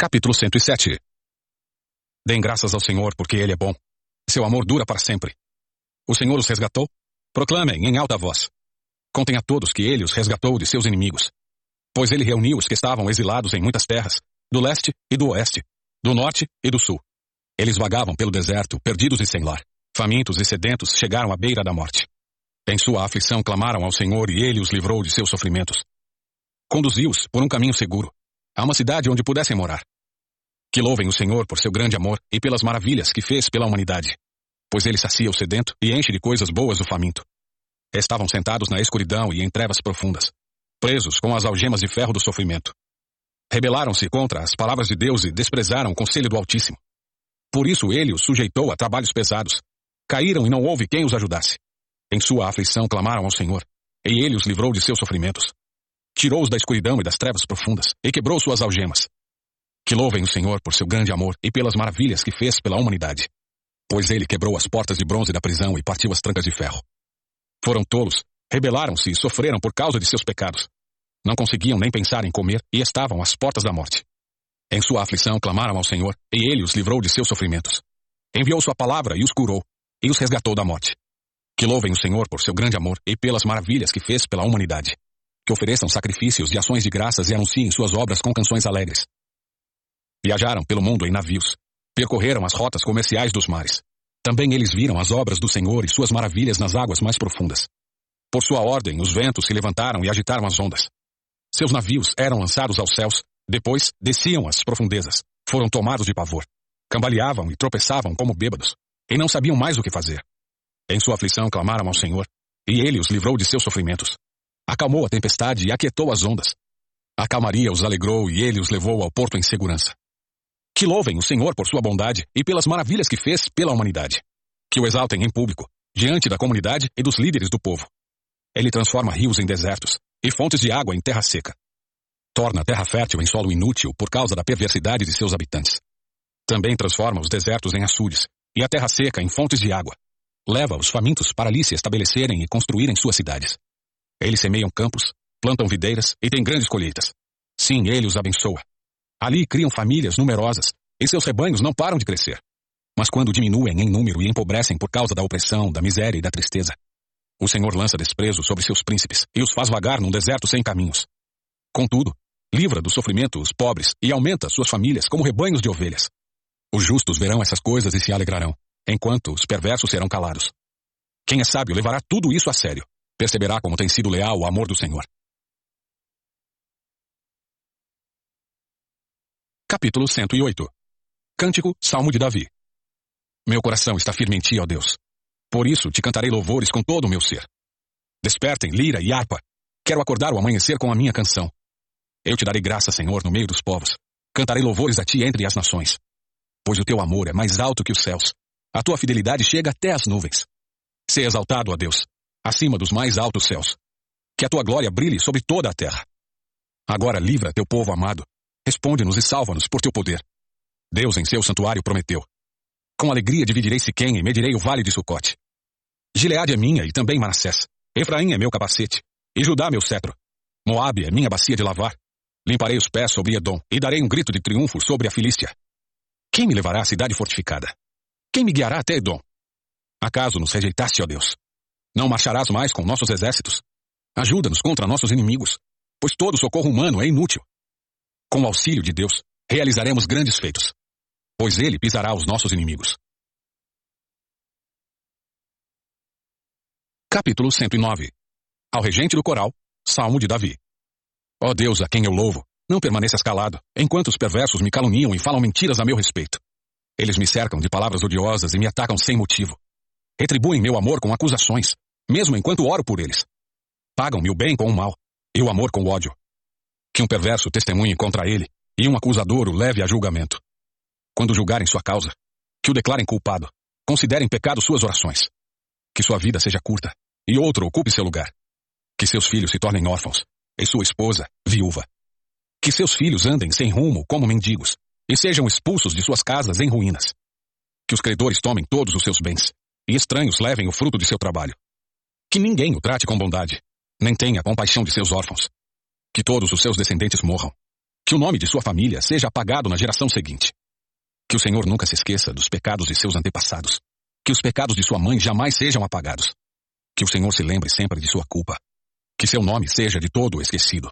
Capítulo 107 Deem graças ao Senhor, porque Ele é bom. Seu amor dura para sempre. O Senhor os resgatou? Proclamem em alta voz. Contem a todos que Ele os resgatou de seus inimigos. Pois Ele reuniu os que estavam exilados em muitas terras, do leste e do oeste, do norte e do sul. Eles vagavam pelo deserto, perdidos e sem lar. Famintos e sedentos chegaram à beira da morte. Em sua aflição clamaram ao Senhor e Ele os livrou de seus sofrimentos. Conduziu-os por um caminho seguro, a uma cidade onde pudessem morar. Que louvem o Senhor por seu grande amor e pelas maravilhas que fez pela humanidade. Pois ele sacia o sedento e enche de coisas boas o faminto. Estavam sentados na escuridão e em trevas profundas, presos com as algemas de ferro do sofrimento. Rebelaram-se contra as palavras de Deus e desprezaram o conselho do Altíssimo. Por isso ele os sujeitou a trabalhos pesados. Caíram e não houve quem os ajudasse. Em sua aflição clamaram ao Senhor, e ele os livrou de seus sofrimentos. Tirou-os da escuridão e das trevas profundas, e quebrou suas algemas. Que louvem o Senhor por seu grande amor e pelas maravilhas que fez pela humanidade. Pois ele quebrou as portas de bronze da prisão e partiu as trancas de ferro. Foram tolos, rebelaram-se e sofreram por causa de seus pecados. Não conseguiam nem pensar em comer e estavam às portas da morte. Em sua aflição clamaram ao Senhor, e ele os livrou de seus sofrimentos. Enviou sua palavra e os curou, e os resgatou da morte. Que louvem o Senhor por seu grande amor e pelas maravilhas que fez pela humanidade. Que ofereçam sacrifícios e ações de graças e anunciem suas obras com canções alegres. Viajaram pelo mundo em navios. Percorreram as rotas comerciais dos mares. Também eles viram as obras do Senhor e suas maravilhas nas águas mais profundas. Por sua ordem, os ventos se levantaram e agitaram as ondas. Seus navios eram lançados aos céus, depois desciam às profundezas. Foram tomados de pavor. Cambaleavam e tropeçavam como bêbados, e não sabiam mais o que fazer. Em sua aflição clamaram ao Senhor, e ele os livrou de seus sofrimentos. Acalmou a tempestade e aquietou as ondas. A calmaria os alegrou e ele os levou ao porto em segurança. Que louvem o Senhor por sua bondade e pelas maravilhas que fez pela humanidade. Que o exaltem em público, diante da comunidade e dos líderes do povo. Ele transforma rios em desertos e fontes de água em terra seca. Torna a terra fértil em solo inútil por causa da perversidade de seus habitantes. Também transforma os desertos em açudes e a terra seca em fontes de água. Leva os famintos para ali se estabelecerem e construírem suas cidades. Eles semeiam campos, plantam videiras e têm grandes colheitas. Sim, ele os abençoa. Ali criam famílias numerosas, e seus rebanhos não param de crescer. Mas quando diminuem em número e empobrecem por causa da opressão, da miséria e da tristeza, o Senhor lança desprezo sobre seus príncipes e os faz vagar num deserto sem caminhos. Contudo, livra do sofrimento os pobres e aumenta suas famílias como rebanhos de ovelhas. Os justos verão essas coisas e se alegrarão, enquanto os perversos serão calados. Quem é sábio levará tudo isso a sério. Perceberá como tem sido leal o amor do Senhor. Capítulo 108 Cântico, Salmo de Davi Meu coração está firme em ti, ó Deus. Por isso te cantarei louvores com todo o meu ser. Despertem, lira e harpa. Quero acordar o amanhecer com a minha canção. Eu te darei graça, Senhor, no meio dos povos. Cantarei louvores a ti entre as nações. Pois o teu amor é mais alto que os céus. A tua fidelidade chega até as nuvens. Sê exaltado, ó Deus, acima dos mais altos céus. Que a tua glória brilhe sobre toda a terra. Agora livra teu povo amado Responde-nos e salva-nos por teu poder. Deus em seu santuário prometeu. Com alegria dividirei Siquém e medirei o vale de Sucote. Gileade é minha e também Manassés. Efraim é meu capacete. E Judá meu cetro. Moabe é minha bacia de lavar. Limparei os pés sobre Edom e darei um grito de triunfo sobre a Filístia. Quem me levará à cidade fortificada? Quem me guiará até Edom? Acaso nos rejeitaste, ó Deus? Não marcharás mais com nossos exércitos? Ajuda-nos contra nossos inimigos, pois todo socorro humano é inútil. Com o auxílio de Deus, realizaremos grandes feitos, pois Ele pisará os nossos inimigos. Capítulo 109 Ao regente do coral, Salmo de Davi. Ó Deus, a quem eu louvo, não permaneças calado, enquanto os perversos me caluniam e falam mentiras a meu respeito. Eles me cercam de palavras odiosas e me atacam sem motivo. Retribuem meu amor com acusações, mesmo enquanto oro por eles. Pagam-me o bem com o mal, e o amor com o ódio que um perverso testemunhe contra ele e um acusador o leve a julgamento. Quando julgarem sua causa, que o declarem culpado, considerem pecado suas orações. Que sua vida seja curta e outro ocupe seu lugar. Que seus filhos se tornem órfãos e sua esposa viúva. Que seus filhos andem sem rumo como mendigos e sejam expulsos de suas casas em ruínas. Que os credores tomem todos os seus bens e estranhos levem o fruto de seu trabalho. Que ninguém o trate com bondade, nem tenha compaixão de seus órfãos que todos os seus descendentes morram. Que o nome de sua família seja apagado na geração seguinte. Que o Senhor nunca se esqueça dos pecados de seus antepassados. Que os pecados de sua mãe jamais sejam apagados. Que o Senhor se lembre sempre de sua culpa. Que seu nome seja de todo esquecido.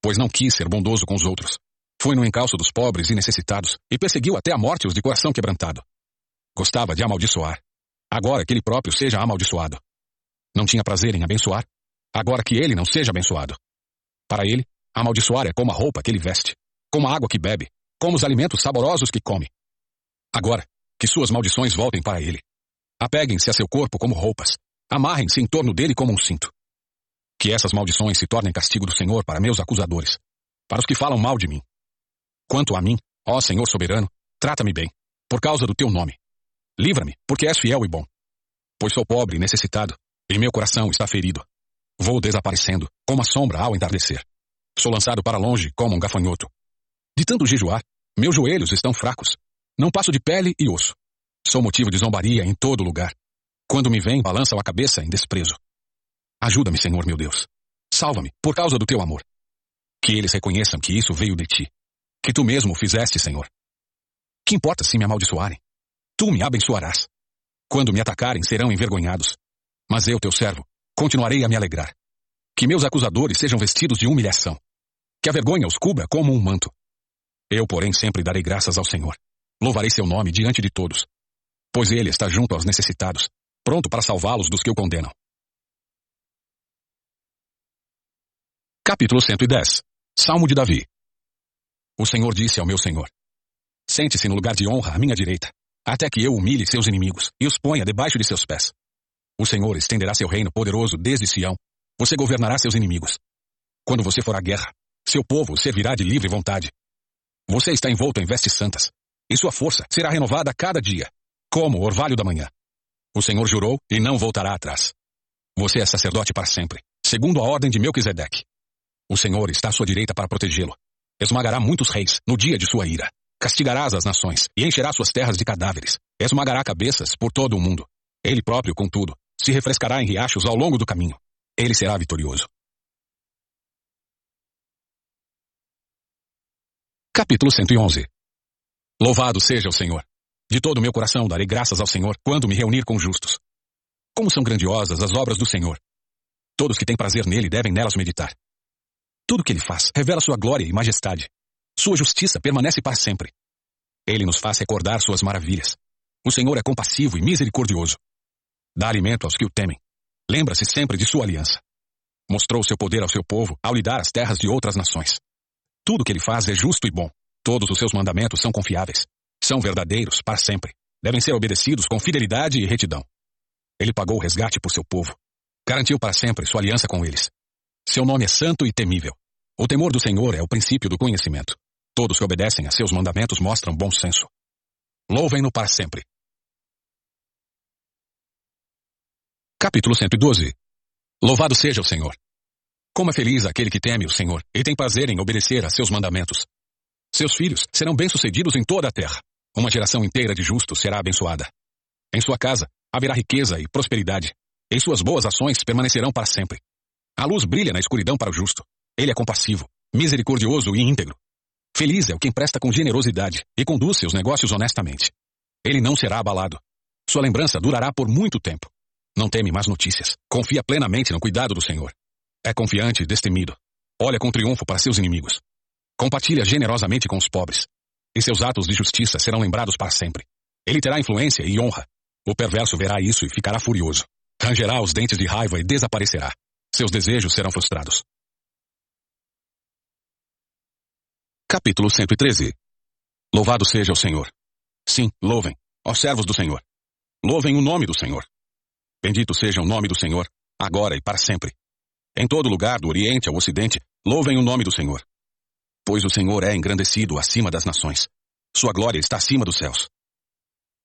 Pois não quis ser bondoso com os outros. Foi no encalço dos pobres e necessitados e perseguiu até a morte os de coração quebrantado. Gostava de amaldiçoar. Agora que ele próprio seja amaldiçoado. Não tinha prazer em abençoar. Agora que ele não seja abençoado. Para ele, amaldiçoar é como a roupa que ele veste, como a água que bebe, como os alimentos saborosos que come. Agora, que suas maldições voltem para ele. Apeguem-se a seu corpo como roupas. Amarrem-se em torno dele como um cinto. Que essas maldições se tornem castigo do Senhor para meus acusadores, para os que falam mal de mim. Quanto a mim, ó Senhor soberano, trata-me bem, por causa do teu nome. Livra-me, porque és fiel e bom. Pois sou pobre e necessitado, e meu coração está ferido. Vou desaparecendo, como a sombra ao entardecer. Sou lançado para longe como um gafanhoto. De tanto jejuar, meus joelhos estão fracos. Não passo de pele e osso. Sou motivo de zombaria em todo lugar. Quando me vem, balançam a cabeça em desprezo. Ajuda-me, Senhor meu Deus. Salva-me, por causa do teu amor. Que eles reconheçam que isso veio de ti. Que tu mesmo fizeste, Senhor. Que importa se me amaldiçoarem? Tu me abençoarás. Quando me atacarem, serão envergonhados. Mas eu, teu servo, continuarei a me alegrar. Que meus acusadores sejam vestidos de humilhação. Que a vergonha os cubra como um manto. Eu, porém, sempre darei graças ao Senhor. Louvarei seu nome diante de todos. Pois ele está junto aos necessitados, pronto para salvá-los dos que o condenam. Capítulo 110 Salmo de Davi O Senhor disse ao meu Senhor: Sente-se no lugar de honra à minha direita, até que eu humilhe seus inimigos e os ponha debaixo de seus pés. O Senhor estenderá seu reino poderoso desde Sião. Você governará seus inimigos. Quando você for à guerra, seu povo servirá de livre vontade. Você está envolto em vestes santas, e sua força será renovada a cada dia, como o orvalho da manhã. O Senhor jurou e não voltará atrás. Você é sacerdote para sempre, segundo a ordem de Melquisedeque. O Senhor está à sua direita para protegê-lo. Esmagará muitos reis no dia de sua ira. Castigarás as nações e encherá suas terras de cadáveres. Esmagará cabeças por todo o mundo. Ele próprio, contudo, se refrescará em riachos ao longo do caminho. Ele será vitorioso. Capítulo 111 Louvado seja o Senhor. De todo o meu coração darei graças ao Senhor quando me reunir com justos. Como são grandiosas as obras do Senhor. Todos que têm prazer nele devem nelas meditar. Tudo que ele faz revela sua glória e majestade. Sua justiça permanece para sempre. Ele nos faz recordar suas maravilhas. O Senhor é compassivo e misericordioso. Dá alimento aos que o temem. Lembra-se sempre de sua aliança. Mostrou seu poder ao seu povo ao lhe dar as terras de outras nações. Tudo que ele faz é justo e bom. Todos os seus mandamentos são confiáveis. São verdadeiros para sempre. Devem ser obedecidos com fidelidade e retidão. Ele pagou o resgate por seu povo. Garantiu para sempre sua aliança com eles. Seu nome é santo e temível. O temor do Senhor é o princípio do conhecimento. Todos que obedecem a seus mandamentos mostram bom senso. Louvem-no para sempre. Capítulo 112 Louvado seja o Senhor. Como é feliz aquele que teme o Senhor e tem prazer em obedecer a seus mandamentos. Seus filhos serão bem-sucedidos em toda a terra. Uma geração inteira de justos será abençoada. Em sua casa haverá riqueza e prosperidade. Em suas boas ações permanecerão para sempre. A luz brilha na escuridão para o justo. Ele é compassivo, misericordioso e íntegro. Feliz é o quem presta com generosidade e conduz seus negócios honestamente. Ele não será abalado. Sua lembrança durará por muito tempo. Não teme más notícias. Confia plenamente no cuidado do Senhor. É confiante e destemido. Olha com triunfo para seus inimigos. Compartilha generosamente com os pobres. E seus atos de justiça serão lembrados para sempre. Ele terá influência e honra. O perverso verá isso e ficará furioso. Rangerá os dentes de raiva e desaparecerá. Seus desejos serão frustrados. Capítulo 113 Louvado seja o Senhor. Sim, louvem, ó servos do Senhor. Louvem o nome do Senhor. Bendito seja o nome do Senhor, agora e para sempre. Em todo lugar, do Oriente ao Ocidente, louvem o nome do Senhor. Pois o Senhor é engrandecido acima das nações. Sua glória está acima dos céus.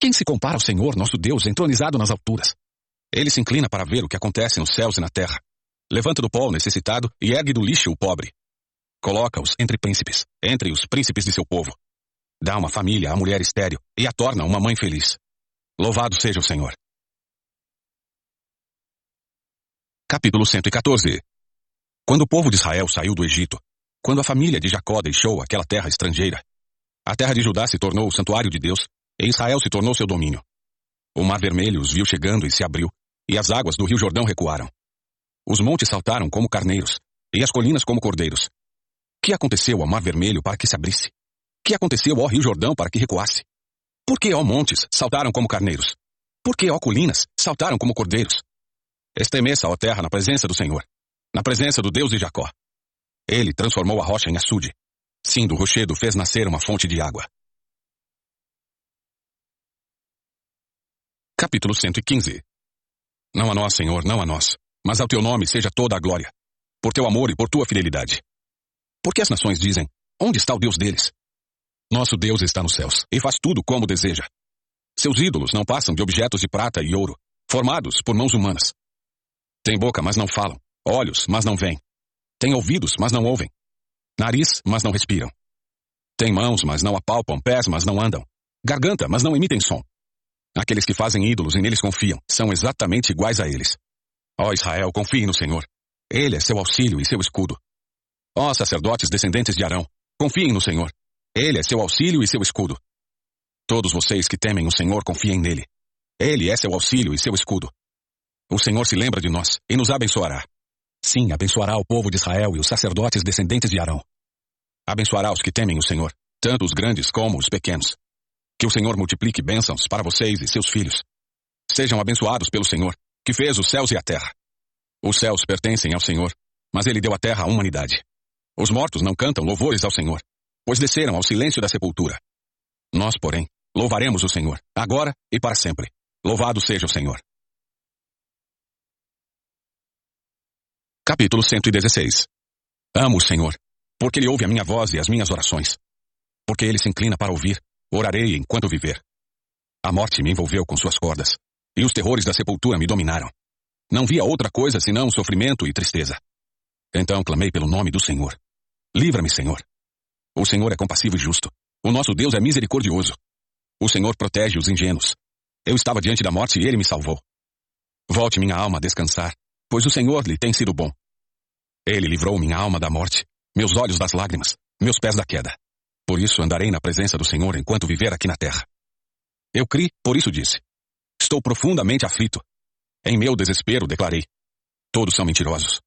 Quem se compara ao Senhor, nosso Deus, entronizado nas alturas? Ele se inclina para ver o que acontece nos céus e na terra. Levanta do pó o necessitado e ergue do lixo o pobre. Coloca-os entre príncipes, entre os príncipes de seu povo. Dá uma família à mulher estéril e a torna uma mãe feliz. Louvado seja o Senhor. Capítulo 114 Quando o povo de Israel saiu do Egito, Quando a família de Jacó deixou aquela terra estrangeira, a terra de Judá se tornou o santuário de Deus, e Israel se tornou seu domínio. O mar vermelho os viu chegando e se abriu, e as águas do rio Jordão recuaram. Os montes saltaram como carneiros, e as colinas como cordeiros. Que aconteceu ao mar vermelho para que se abrisse? Que aconteceu ao rio Jordão para que recuasse? Por que, ó montes, saltaram como carneiros? Por que, ó colinas, saltaram como cordeiros? Estremeça, ó terra, na presença do Senhor, na presença do Deus de Jacó. Ele transformou a rocha em açude, Sim, do rochedo fez nascer uma fonte de água. Capítulo 115 Não a nós, Senhor, não a nós, mas ao teu nome seja toda a glória, por teu amor e por tua fidelidade. Porque as nações dizem, onde está o Deus deles? Nosso Deus está nos céus, e faz tudo como deseja. Seus ídolos não passam de objetos de prata e ouro, formados por mãos humanas. Tem boca, mas não falam, olhos, mas não veem. Tem ouvidos, mas não ouvem. Nariz, mas não respiram. Tem mãos, mas não apalpam, pés, mas não andam. Garganta, mas não emitem som. Aqueles que fazem ídolos e neles confiam são exatamente iguais a eles. Ó Israel, confie no Senhor. Ele é seu auxílio e seu escudo. Ó sacerdotes descendentes de Arão, confiem no Senhor. Ele é seu auxílio e seu escudo. Todos vocês que temem o Senhor confiem nele. Ele é seu auxílio e seu escudo. O Senhor se lembra de nós e nos abençoará. Sim, abençoará o povo de Israel e os sacerdotes descendentes de Arão. Abençoará os que temem o Senhor, tanto os grandes como os pequenos. Que o Senhor multiplique bênçãos para vocês e seus filhos. Sejam abençoados pelo Senhor, que fez os céus e a terra. Os céus pertencem ao Senhor, mas ele deu a terra à humanidade. Os mortos não cantam louvores ao Senhor, pois desceram ao silêncio da sepultura. Nós, porém, louvaremos o Senhor, agora e para sempre. Louvado seja o Senhor. Capítulo 116 Amo o Senhor, porque Ele ouve a minha voz e as minhas orações. Porque Ele se inclina para ouvir, orarei enquanto viver. A morte me envolveu com suas cordas, e os terrores da sepultura me dominaram. Não via outra coisa senão sofrimento e tristeza. Então clamei pelo nome do Senhor. Livra-me, Senhor. O Senhor é compassivo e justo. O nosso Deus é misericordioso. O Senhor protege os ingênuos. Eu estava diante da morte e ele me salvou. Volte minha alma a descansar, pois o Senhor lhe tem sido bom. Ele livrou minha alma da morte, meus olhos das lágrimas, meus pés da queda. Por isso andarei na presença do Senhor enquanto viver aqui na terra. Eu criei, por isso disse. Estou profundamente aflito. Em meu desespero declarei. Todos são mentirosos.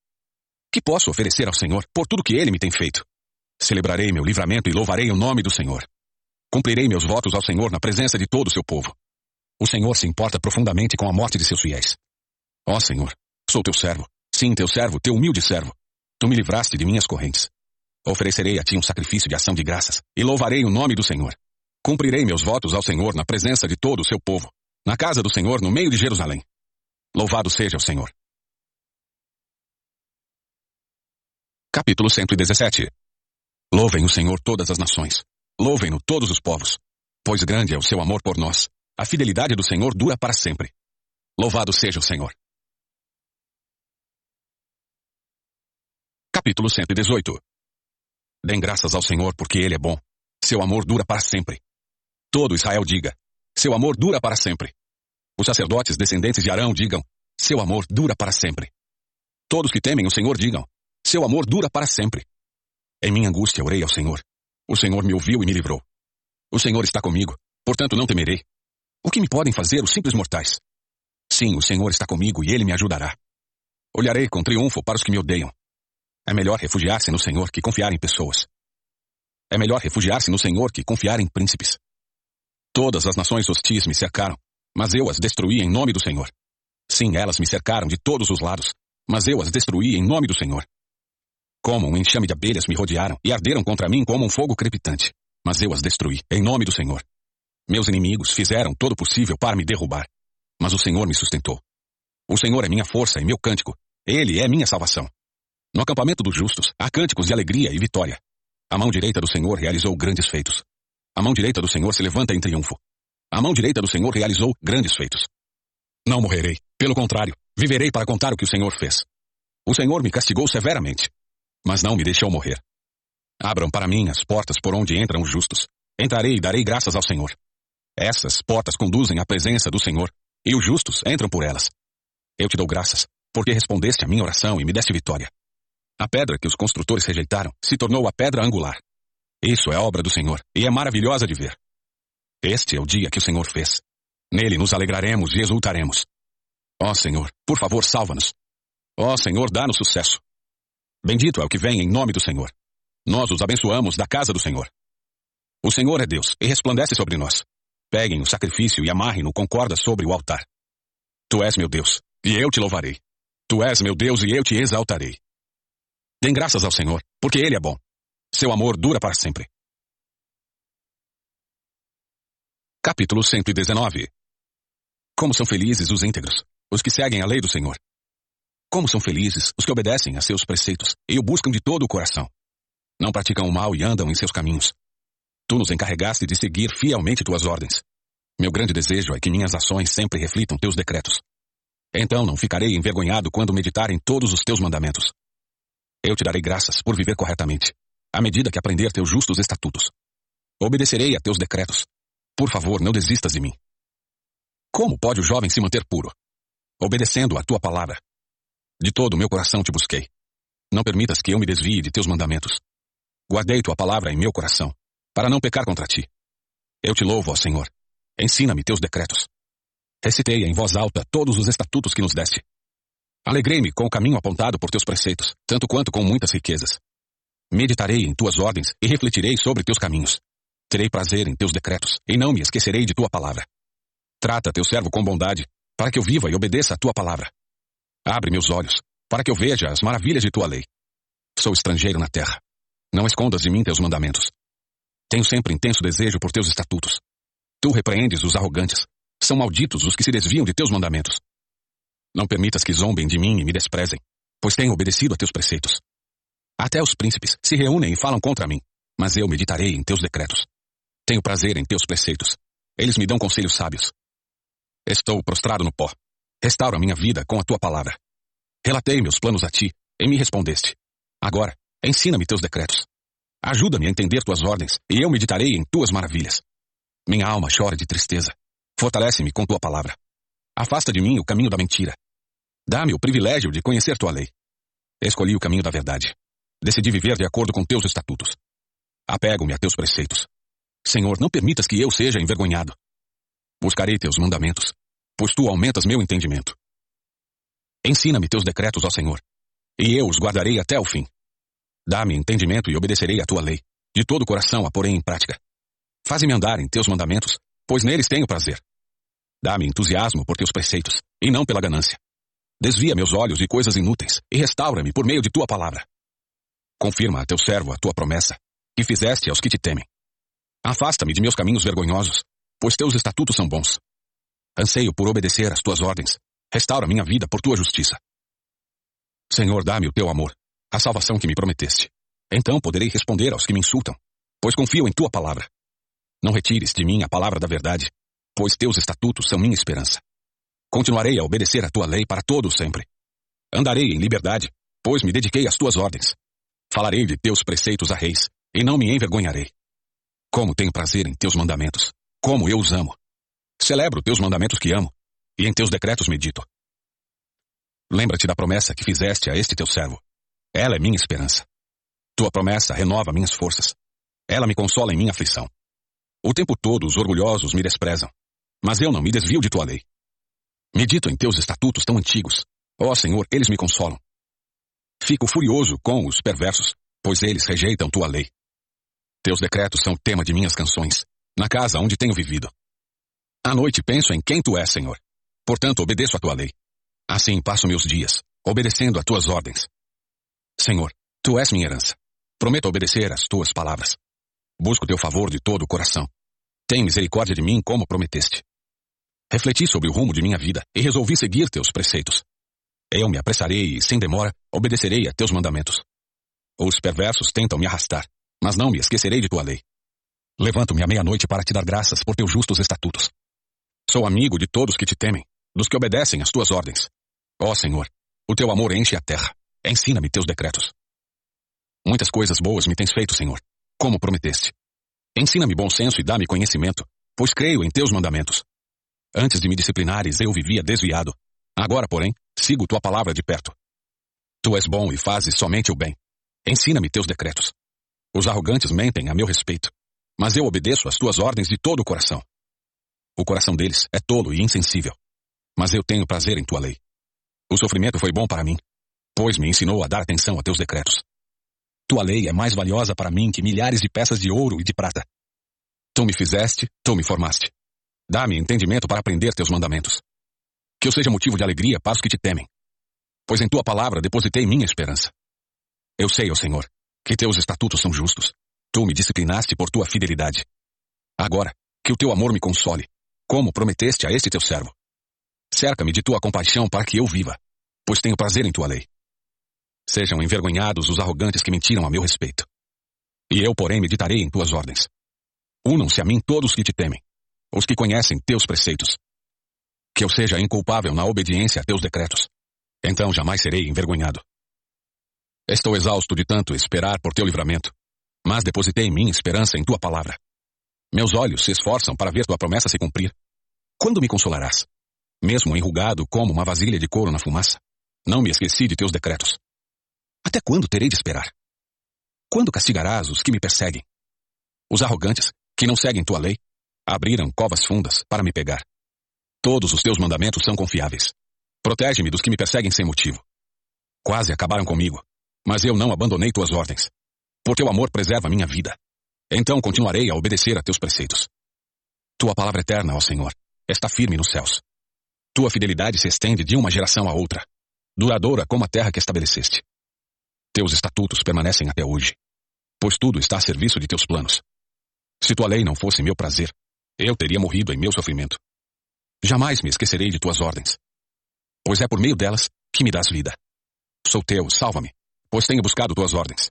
Que posso oferecer ao Senhor por tudo que ele me tem feito? Celebrarei meu livramento e louvarei o nome do Senhor. Cumprirei meus votos ao Senhor na presença de todo o seu povo. O Senhor se importa profundamente com a morte de seus fiéis. Ó Senhor, Sou teu servo. Sim, teu servo, teu humilde servo. Tu me livraste de minhas correntes. Oferecerei a ti um sacrifício de ação de graças e louvarei o nome do Senhor. Cumprirei meus votos ao Senhor na presença de todo o seu povo, na casa do Senhor, no meio de Jerusalém. Louvado seja o Senhor. Capítulo 117 Louvem o Senhor todas as nações. Louvem-no todos os povos. Pois grande é o seu amor por nós. A fidelidade do Senhor dura para sempre. Louvado seja o Senhor. Capítulo 118 Dêem graças ao Senhor porque Ele é bom. Seu amor dura para sempre. Todo Israel diga: Seu amor dura para sempre. Os sacerdotes descendentes de Arão digam: Seu amor dura para sempre. Todos que temem o Senhor digam: Seu amor dura para sempre. Em minha angústia orei ao Senhor. O Senhor me ouviu e me livrou. O Senhor está comigo, portanto não temerei. O que me podem fazer os simples mortais? Sim, o Senhor está comigo e ele me ajudará. Olharei com triunfo para os que me odeiam. É melhor refugiar-se no Senhor que confiar em pessoas. É melhor refugiar-se no Senhor que confiar em príncipes. Todas as nações hostis me cercaram, mas eu as destruí em nome do Senhor. Sim, elas me cercaram de todos os lados, mas eu as destruí em nome do Senhor. Como um enxame de abelhas me rodearam e arderam contra mim como um fogo crepitante, mas eu as destruí em nome do Senhor. Meus inimigos fizeram todo o possível para me derrubar, mas o Senhor me sustentou. O Senhor é minha força e meu cântico. Ele é minha salvação. No acampamento dos justos há cânticos de alegria e vitória. A mão direita do Senhor realizou grandes feitos. A mão direita do Senhor se levanta em triunfo. A mão direita do Senhor realizou grandes feitos. Não morrerei. Pelo contrário, viverei para contar o que o Senhor fez. O Senhor me castigou severamente, mas não me deixou morrer. Abram para mim as portas por onde entram os justos. Entrarei e darei graças ao Senhor. Essas portas conduzem à presença do Senhor, e os justos entram por elas. Eu te dou graças, porque respondeste à minha oração e me deste vitória. A pedra que os construtores rejeitaram se tornou a pedra angular. Isso é obra do Senhor e é maravilhosa de ver. Este é o dia que o Senhor fez. Nele nos alegraremos e exultaremos. Ó Senhor, por favor, salva-nos. Ó Senhor, dá-nos sucesso. Bendito é o que vem em nome do Senhor. Nós os abençoamos da casa do Senhor. O Senhor é Deus e resplandece sobre nós. Peguem o sacrifício e amarrem-no com cordas sobre o altar. Tu és meu Deus, e eu te louvarei. Tu és meu Deus e eu te exaltarei. Dêem graças ao Senhor, porque Ele é bom. Seu amor dura para sempre. Capítulo 119 Como são felizes os íntegros, os que seguem a lei do Senhor. Como são felizes os que obedecem a seus preceitos e o buscam de todo o coração. Não praticam o mal e andam em seus caminhos. Tu nos encarregaste de seguir fielmente tuas ordens. Meu grande desejo é que minhas ações sempre reflitam teus decretos. Então não ficarei envergonhado quando meditar em todos os teus mandamentos. Eu te darei graças por viver corretamente, à medida que aprender teus justos estatutos. Obedecerei a teus decretos por favor, não desistas de mim. Como pode o jovem se manter puro? Obedecendo a tua palavra. De todo o meu coração te busquei. Não permitas que eu me desvie de teus mandamentos. Guardei tua palavra em meu coração, para não pecar contra ti. Eu te louvo, ó Senhor. Ensina-me teus decretos. Recitei em voz alta todos os estatutos que nos deste. Alegrei-me com o caminho apontado por teus preceitos, tanto quanto com muitas riquezas. Meditarei em tuas ordens e refletirei sobre teus caminhos. Terei prazer em teus decretos, e não me esquecerei de tua palavra. Trata teu servo com bondade, para que eu viva e obedeça a tua palavra. Abre meus olhos, para que eu veja as maravilhas de tua lei. Sou estrangeiro na terra. Não escondas de mim teus mandamentos. Tenho sempre intenso desejo por teus estatutos. Tu repreendes os arrogantes. São malditos os que se desviam de teus mandamentos. Não permitas que zombem de mim e me desprezem, pois tenho obedecido a teus preceitos. Até os príncipes se reúnem e falam contra mim, mas eu meditarei em teus decretos. Tenho prazer em teus preceitos. Eles me dão conselhos sábios. Estou prostrado no pó. Restaura minha vida com a tua palavra. Relatei meus planos a ti, e me respondeste. Agora, ensina-me teus decretos. Ajuda-me a entender tuas ordens, e eu meditarei em tuas maravilhas. Minha alma chora de tristeza. Fortalece-me com tua palavra. Afasta de mim o caminho da mentira. Dá-me o privilégio de conhecer tua lei. Escolhi o caminho da verdade. Decidi viver de acordo com teus estatutos. Apego-me a teus preceitos. Senhor, não permitas que eu seja envergonhado. Buscarei teus mandamentos, pois tu aumentas meu entendimento. Ensina-me teus decretos, ó Senhor, e eu os guardarei até o fim. Dá-me entendimento e obedecerei a tua lei. De todo o coração a porém em prática. Faze-me andar em teus mandamentos, pois neles tenho prazer. Dá-me entusiasmo por teus preceitos, e não pela ganância. Desvia meus olhos de coisas inúteis, e restaura-me por meio de tua palavra. Confirma a teu servo a tua promessa, que fizeste aos que te temem. Afasta-me de meus caminhos vergonhosos, pois teus estatutos são bons. Anseio por obedecer às tuas ordens. Restaura minha vida por tua justiça. Senhor, dá-me o teu amor, a salvação que me prometeste. Então poderei responder aos que me insultam, pois confio em tua palavra. Não retires de mim a palavra da verdade, pois teus estatutos são minha esperança. Continuarei a obedecer a tua lei para todo sempre. Andarei em liberdade, pois me dediquei às tuas ordens. Falarei de teus preceitos a reis, e não me envergonharei. Como tenho prazer em teus mandamentos. Como eu os amo. Celebro teus mandamentos que amo, e em teus decretos medito. Lembra-te da promessa que fizeste a este teu servo. Ela é minha esperança. Tua promessa renova minhas forças. Ela me consola em minha aflição. O tempo todo os orgulhosos me desprezam, mas eu não me desvio de tua lei. Medito em teus estatutos tão antigos. Ó Senhor, eles me consolam. Fico furioso com os perversos, pois eles rejeitam tua lei. Teus decretos são tema de minhas canções, na casa onde tenho vivido. À noite penso em quem tu és, Senhor. Portanto, obedeço a tua lei. Assim passo meus dias, obedecendo a tuas ordens. Senhor, tu és minha herança. Prometo obedecer às tuas palavras. Busco teu favor de todo o coração. Tem misericórdia de mim como prometeste. Refleti sobre o rumo de minha vida e resolvi seguir teus preceitos. Eu me apressarei e, sem demora, obedecerei a teus mandamentos. Os perversos tentam me arrastar, mas não me esquecerei de tua lei. Levanto-me à meia-noite para te dar graças por teus justos estatutos. Sou amigo de todos que te temem, dos que obedecem às tuas ordens. Ó Senhor, o teu amor enche a terra. Ensina-me teus decretos. Muitas coisas boas me tens feito, Senhor, como prometeste. Ensina-me bom senso e dá-me conhecimento, pois creio em teus mandamentos. Antes de me disciplinares, eu vivia desviado. Agora, porém, sigo tua palavra de perto. Tu és bom e fazes somente o bem. Ensina-me teus decretos. Os arrogantes mentem a meu respeito, mas eu obedeço às tuas ordens de todo o coração. O coração deles é tolo e insensível, mas eu tenho prazer em tua lei. O sofrimento foi bom para mim, pois me ensinou a dar atenção a teus decretos. Tua lei é mais valiosa para mim que milhares de peças de ouro e de prata. Tu me fizeste, tu me formaste. Dá-me entendimento para aprender teus mandamentos. Que eu seja motivo de alegria para os que te temem. Pois em tua palavra depositei minha esperança. Eu sei, ó Senhor, que teus estatutos são justos. Tu me disciplinaste por tua fidelidade. Agora, que o teu amor me console, como prometeste a este teu servo. Cerca-me de tua compaixão para que eu viva, pois tenho prazer em tua lei. Sejam envergonhados os arrogantes que mentiram a meu respeito. E eu, porém, meditarei em tuas ordens. Unam-se a mim todos que te temem, os que conhecem teus preceitos. Que eu seja inculpável na obediência a teus decretos. Então jamais serei envergonhado. Estou exausto de tanto esperar por teu livramento, mas depositei minha esperança em tua palavra. Meus olhos se esforçam para ver tua promessa se cumprir. Quando me consolarás? Mesmo enrugado como uma vasilha de couro na fumaça, não me esqueci de teus decretos. Até quando terei de esperar? Quando castigarás os que me perseguem? Os arrogantes, que não seguem tua lei, abriram covas fundas para me pegar. Todos os teus mandamentos são confiáveis. Protege-me dos que me perseguem sem motivo. Quase acabaram comigo, mas eu não abandonei tuas ordens. Por teu amor preserva minha vida. Então continuarei a obedecer a teus preceitos. Tua palavra eterna, ó Senhor, está firme nos céus. Tua fidelidade se estende de uma geração a outra, duradoura como a terra que estabeleceste. Teus estatutos permanecem até hoje, pois tudo está a serviço de teus planos. Se tua lei não fosse meu prazer, eu teria morrido em meu sofrimento. Jamais me esquecerei de tuas ordens, pois é por meio delas que me dás vida. Sou teu, salva-me, pois tenho buscado tuas ordens.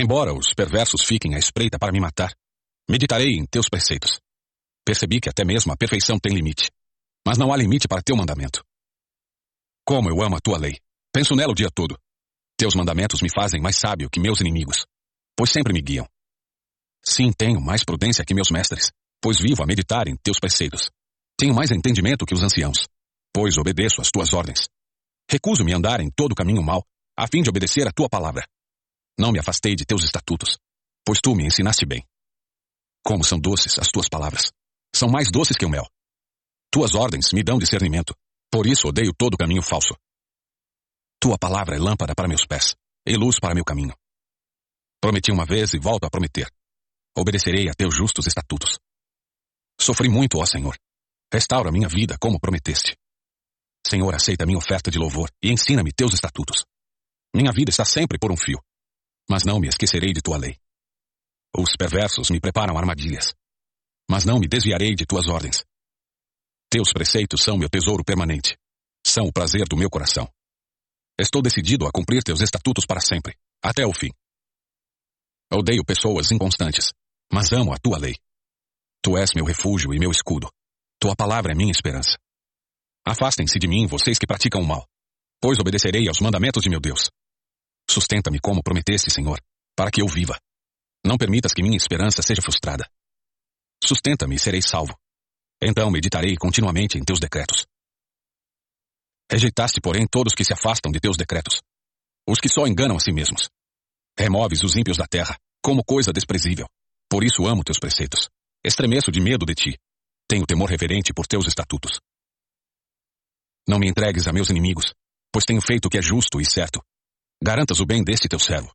Embora os perversos fiquem à espreita para me matar, meditarei em teus preceitos. Percebi que até mesmo a perfeição tem limite, mas não há limite para teu mandamento. Como eu amo a tua lei, penso nela o dia todo. Teus mandamentos me fazem mais sábio que meus inimigos, pois sempre me guiam. Sim, tenho mais prudência que meus mestres, pois vivo a meditar em teus preceitos. Tenho mais entendimento que os anciãos, pois obedeço às tuas ordens. Recuso-me a andar em todo caminho mau, a fim de obedecer a tua palavra. Não me afastei de teus estatutos, pois tu me ensinaste bem. Como são doces as tuas palavras. São mais doces que o mel. Tuas ordens me dão discernimento, por isso odeio todo caminho falso. Tua palavra é lâmpada para meus pés e luz para meu caminho. Prometi uma vez e volto a prometer. Obedecerei a teus justos estatutos. Sofri muito, ó Senhor. Restaura minha vida como prometeste. Senhor, aceita minha oferta de louvor e ensina-me teus estatutos. Minha vida está sempre por um fio, mas não me esquecerei de tua lei. Os perversos me preparam armadilhas, mas não me desviarei de tuas ordens. Teus preceitos são meu tesouro permanente, são o prazer do meu coração. Estou decidido a cumprir teus estatutos para sempre, até o fim. Odeio pessoas inconstantes, mas amo a tua lei. Tu és meu refúgio e meu escudo. Tua palavra é minha esperança. Afastem-se de mim, vocês que praticam o mal, pois obedecerei aos mandamentos de meu Deus. Sustenta-me como prometeste, Senhor, para que eu viva. Não permitas que minha esperança seja frustrada. Sustenta-me e serei salvo. Então meditarei continuamente em teus decretos. Rejeitaste, porém, todos que se afastam de teus decretos, os que só enganam a si mesmos. Removes os ímpios da terra, como coisa desprezível. Por isso amo teus preceitos. Estremeço de medo de ti. Tenho temor reverente por teus estatutos. Não me entregues a meus inimigos, pois tenho feito o que é justo e certo. Garantas o bem deste teu servo.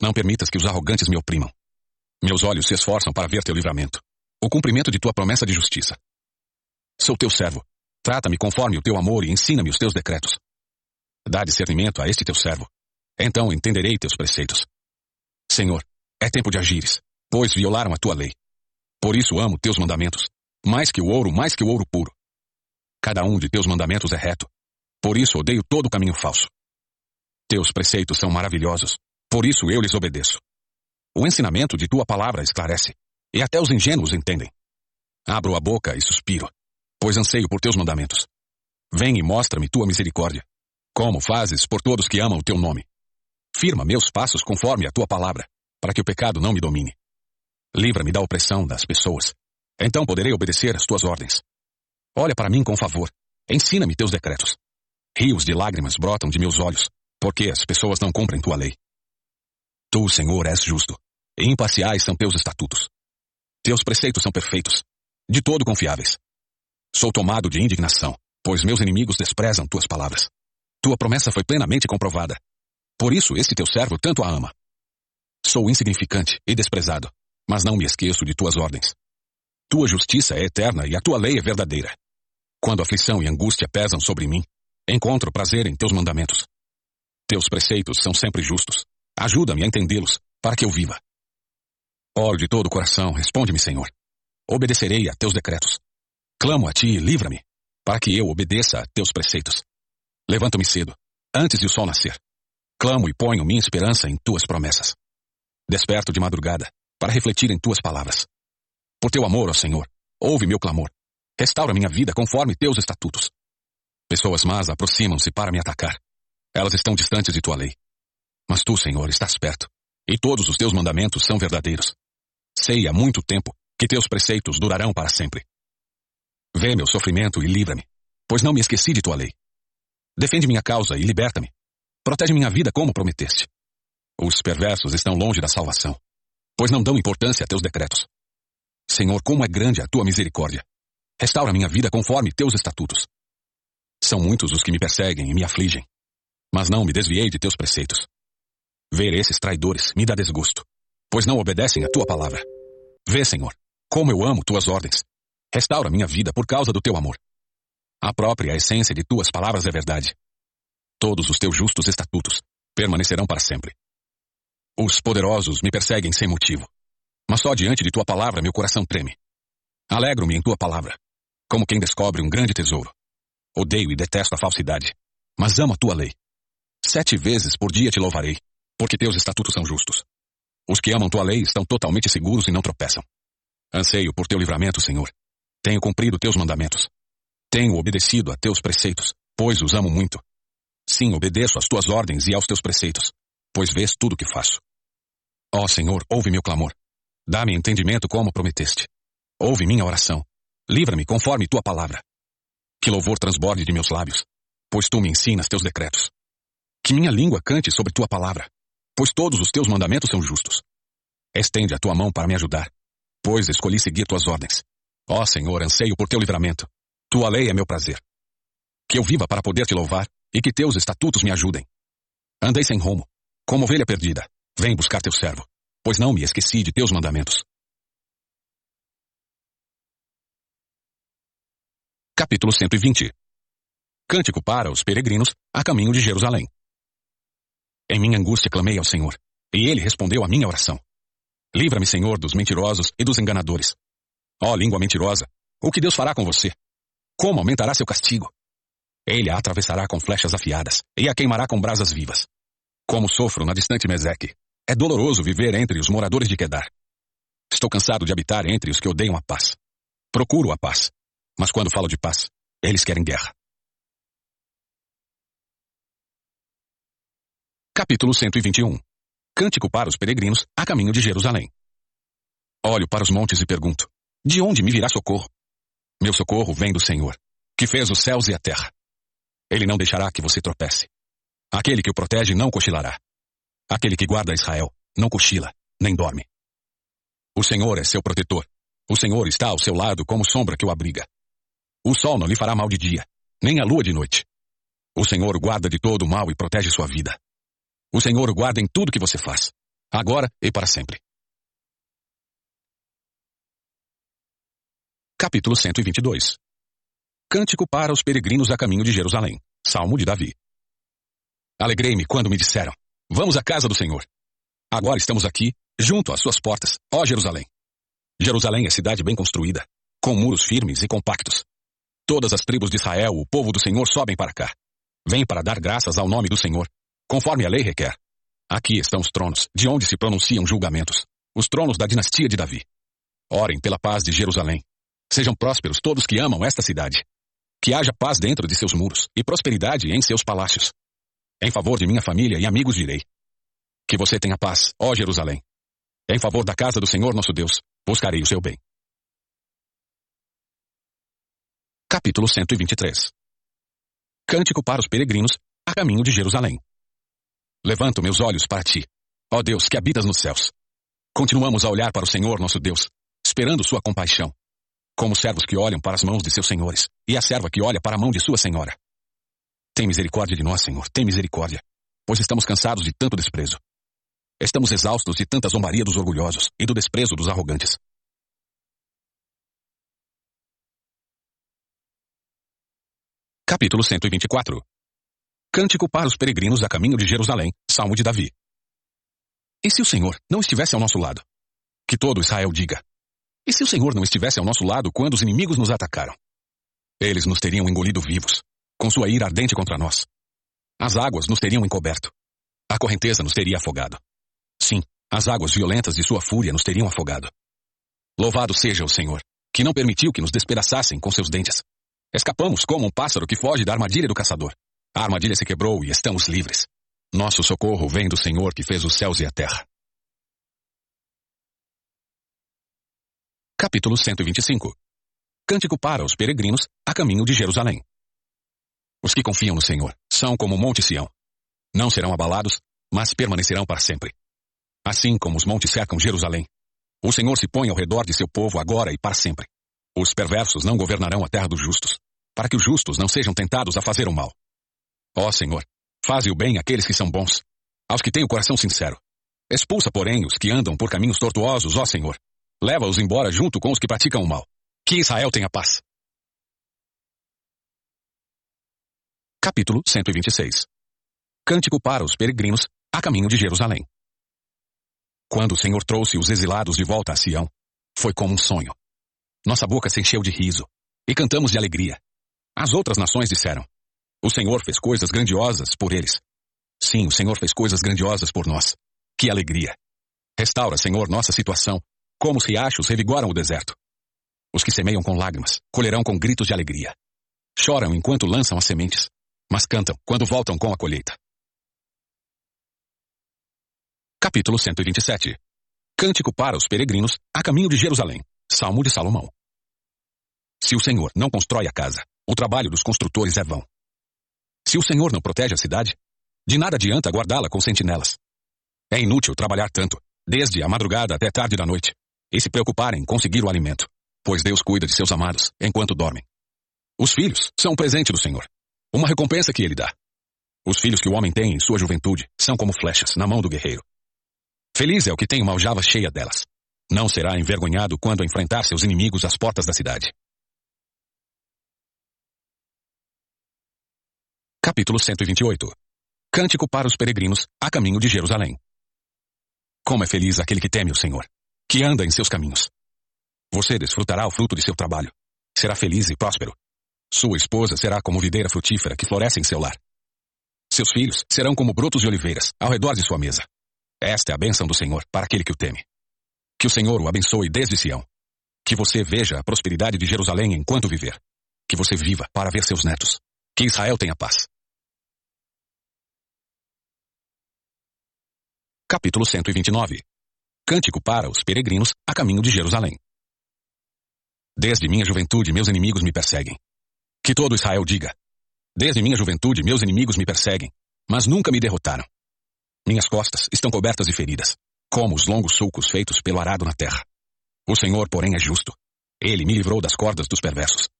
Não permitas que os arrogantes me oprimam. Meus olhos se esforçam para ver teu livramento, o cumprimento de tua promessa de justiça. Sou teu servo. Trata-me conforme o teu amor e ensina-me os teus decretos. Dá discernimento a este teu servo. Então entenderei teus preceitos. Senhor, é tempo de agires, pois violaram a tua lei. Por isso amo teus mandamentos, mais que o ouro, mais que o ouro puro. Cada um de teus mandamentos é reto. Por isso odeio todo caminho falso. Teus preceitos são maravilhosos. Por isso eu lhes obedeço. O ensinamento de tua palavra esclarece, e até os ingênuos entendem. Abro a boca e suspiro, pois anseio por teus mandamentos. Vem e mostra-me tua misericórdia, como fazes por todos que amam o teu nome. Firma meus passos conforme a tua palavra, para que o pecado não me domine. Livra-me da opressão das pessoas. Então poderei obedecer às tuas ordens. Olha para mim com favor. Ensina-me teus decretos. Rios de lágrimas brotam de meus olhos, Porque as pessoas não cumprem tua lei. Tu, Senhor, és justo, e imparciais são teus estatutos. Teus preceitos são perfeitos, de todo confiáveis. Sou tomado de indignação, pois meus inimigos desprezam tuas palavras. Tua promessa foi plenamente comprovada. Por isso esse teu servo tanto a ama. Sou insignificante e desprezado, mas não me esqueço de tuas ordens. Tua justiça é eterna e a tua lei é verdadeira. Quando aflição e angústia pesam sobre mim, encontro prazer em teus mandamentos. Teus preceitos são sempre justos. Ajuda-me a entendê-los, para que eu viva. Oro de todo o coração, responde-me, Senhor. Obedecerei a teus decretos. Clamo a ti e livra-me, para que eu obedeça a teus preceitos. Levanto-me cedo, antes de o sol nascer. Clamo e ponho minha esperança em tuas promessas. Desperto de madrugada, para refletir em tuas palavras. Por teu amor, ó Senhor, ouve meu clamor. Restaura minha vida conforme teus estatutos. Pessoas más aproximam-se para me atacar. Elas estão distantes de tua lei. Mas tu, Senhor, estás perto, e todos os teus mandamentos são verdadeiros. Sei há muito tempo que teus preceitos durarão para sempre. Vê meu sofrimento e livra-me, pois não me esqueci de tua lei. Defende minha causa e liberta-me. Protege minha vida como prometeste. Os perversos estão longe da salvação, pois não dão importância a teus decretos. Senhor, como é grande a tua misericórdia. Restaura minha vida conforme teus estatutos. São muitos os que me perseguem e me afligem, mas não me desviei de teus preceitos. Ver esses traidores me dá desgosto, pois não obedecem a tua palavra. Vê, Senhor, como eu amo tuas ordens. Restaura minha vida por causa do teu amor. A própria essência de tuas palavras é verdade. Todos os teus justos estatutos permanecerão para sempre. Os poderosos me perseguem sem motivo, mas só diante de tua palavra meu coração treme. Alegro-me em tua palavra, como quem descobre um grande tesouro. Odeio e detesto a falsidade, mas amo a tua lei. Sete vezes por dia te louvarei, porque teus estatutos são justos. Os que amam tua lei estão totalmente seguros e não tropeçam. Anseio por teu livramento, Senhor. Tenho cumprido teus mandamentos. Tenho obedecido a teus preceitos, pois os amo muito. Sim, obedeço às tuas ordens e aos teus preceitos, pois vês tudo o que faço. Ó Senhor, ouve meu clamor. Dá-me entendimento como prometeste. Ouve minha oração. Livra-me conforme tua palavra. Que louvor transborde de meus lábios, pois tu me ensinas teus decretos. Que minha língua cante sobre tua palavra, pois todos os teus mandamentos são justos. Estende a tua mão para me ajudar, pois escolhi seguir tuas ordens. Ó Senhor, anseio por teu livramento. Tua lei é meu prazer. Que eu viva para poder te louvar e que teus estatutos me ajudem. Andei sem rumo, como ovelha perdida. Vem buscar teu servo, pois não me esqueci de teus mandamentos. Capítulo 120 Cântico para os peregrinos a caminho de Jerusalém. Em minha angústia clamei ao Senhor, e ele respondeu à minha oração. Livra-me, Senhor, dos mentirosos e dos enganadores. Ó língua mentirosa, o que Deus fará com você? Como aumentará seu castigo? Ele a atravessará com flechas afiadas e a queimará com brasas vivas. Como sofro na distante Meseque, é doloroso viver entre os moradores de Quedar. Estou cansado de habitar entre os que odeiam a paz. Procuro a paz, mas quando falo de paz, eles querem guerra. Capítulo 121 Cântico para os peregrinos a caminho de Jerusalém. Olho para os montes e pergunto: De onde me virá socorro? Meu socorro vem do Senhor, que fez os céus e a terra. Ele não deixará que você tropece. Aquele que o protege não cochilará. Aquele que guarda Israel não cochila, nem dorme. O Senhor é seu protetor. O Senhor está ao seu lado como sombra que o abriga. O sol não lhe fará mal de dia, nem a lua de noite. O Senhor guarda de todo o mal e protege sua vida. O Senhor guarda em tudo que você faz, agora e para sempre. Capítulo 122 Cântico para os peregrinos a caminho de Jerusalém. Salmo de Davi. Alegrei-me quando me disseram: Vamos à casa do Senhor. Agora estamos aqui, junto às suas portas, ó Jerusalém. Jerusalém é cidade bem construída, com muros firmes e compactos. Todas as tribos de Israel, o povo do Senhor, sobem para cá. Vêm para dar graças ao nome do Senhor conforme a lei requer. Aqui estão os tronos, de onde se pronunciam julgamentos, os tronos da dinastia de Davi. Orem pela paz de Jerusalém. Sejam prósperos todos que amam esta cidade. Que haja paz dentro de seus muros e prosperidade em seus palácios. Em favor de minha família e amigos direi. Que você tenha paz, ó Jerusalém. Em favor da casa do Senhor nosso Deus, buscarei o seu bem. Capítulo 123 Cântico para os peregrinos a caminho de Jerusalém. Levanto meus olhos para ti. Ó Deus, que habitas nos céus. Continuamos a olhar para o Senhor nosso Deus, esperando sua compaixão. Como servos que olham para as mãos de seus senhores, e a serva que olha para a mão de sua senhora. Tem misericórdia de nós, Senhor, tem misericórdia, pois estamos cansados de tanto desprezo. Estamos exaustos de tanta zombaria dos orgulhosos e do desprezo dos arrogantes. Capítulo 124 Cântico para os peregrinos a caminho de Jerusalém, Salmo de Davi. E se o Senhor não estivesse ao nosso lado? Que todo Israel diga. E se o Senhor não estivesse ao nosso lado quando os inimigos nos atacaram? Eles nos teriam engolido vivos, com sua ira ardente contra nós. As águas nos teriam encoberto. A correnteza nos teria afogado. Sim, as águas violentas de sua fúria nos teriam afogado. Louvado seja o Senhor, que não permitiu que nos despedaçassem com seus dentes. Escapamos como um pássaro que foge da armadilha do caçador. A armadilha se quebrou e estamos livres. Nosso socorro vem do Senhor que fez os céus e a terra. Capítulo 125 Cântico para os peregrinos a caminho de Jerusalém. Os que confiam no Senhor são como o Monte Sião. Não serão abalados, mas permanecerão para sempre. Assim como os montes cercam Jerusalém, o Senhor se põe ao redor de seu povo agora e para sempre. Os perversos não governarão a terra dos justos, para que os justos não sejam tentados a fazer o mal. Ó Senhor, faze o bem àqueles que são bons, aos que têm o coração sincero. Expulsa, porém, os que andam por caminhos tortuosos, ó Senhor. Leva-os embora junto com os que praticam o mal. Que Israel tenha paz. Capítulo 126 Cântico para os peregrinos a caminho de Jerusalém. Quando o Senhor trouxe os exilados de volta a Sião, foi como um sonho. Nossa boca se encheu de riso e cantamos de alegria. As outras nações disseram: o Senhor fez coisas grandiosas por eles. Sim, o Senhor fez coisas grandiosas por nós. Que alegria! Restaura, Senhor, nossa situação, como os riachos revigoram o deserto. Os que semeiam com lágrimas, colherão com gritos de alegria. Choram enquanto lançam as sementes, mas cantam quando voltam com a colheita. Capítulo 127 Cântico para os peregrinos a caminho de Jerusalém. Salmo de Salomão. Se o Senhor não constrói a casa, o trabalho dos construtores é vão. Se o Senhor não protege a cidade, de nada adianta guardá-la com sentinelas. É inútil trabalhar tanto, desde a madrugada até tarde da noite, e se preocupar em conseguir o alimento, pois Deus cuida de seus amados enquanto dormem. Os filhos são um presente do Senhor, uma recompensa que ele dá. Os filhos que o homem tem em sua juventude são como flechas na mão do guerreiro. Feliz é o que tem uma aljava cheia delas. Não será envergonhado quando enfrentar seus inimigos às portas da cidade. Capítulo 128 Cântico para os peregrinos a caminho de Jerusalém. Como é feliz aquele que teme o Senhor, que anda em seus caminhos. Você desfrutará o fruto de seu trabalho. Será feliz e próspero. Sua esposa será como videira frutífera que floresce em seu lar. Seus filhos serão como brotos de oliveiras ao redor de sua mesa. Esta é a bênção do Senhor para aquele que o teme. Que o Senhor o abençoe desde Sião. Que você veja a prosperidade de Jerusalém enquanto viver. Que você viva para ver seus netos. Que Israel tenha paz. Capítulo 129 Cântico para os peregrinos a caminho de Jerusalém. Desde minha juventude meus inimigos me perseguem. Que todo Israel diga. Desde minha juventude meus inimigos me perseguem, mas nunca me derrotaram. Minhas costas estão cobertas de feridas, como os longos sulcos feitos pelo arado na terra. O Senhor, porém, é justo. Ele me livrou das cordas dos perversos.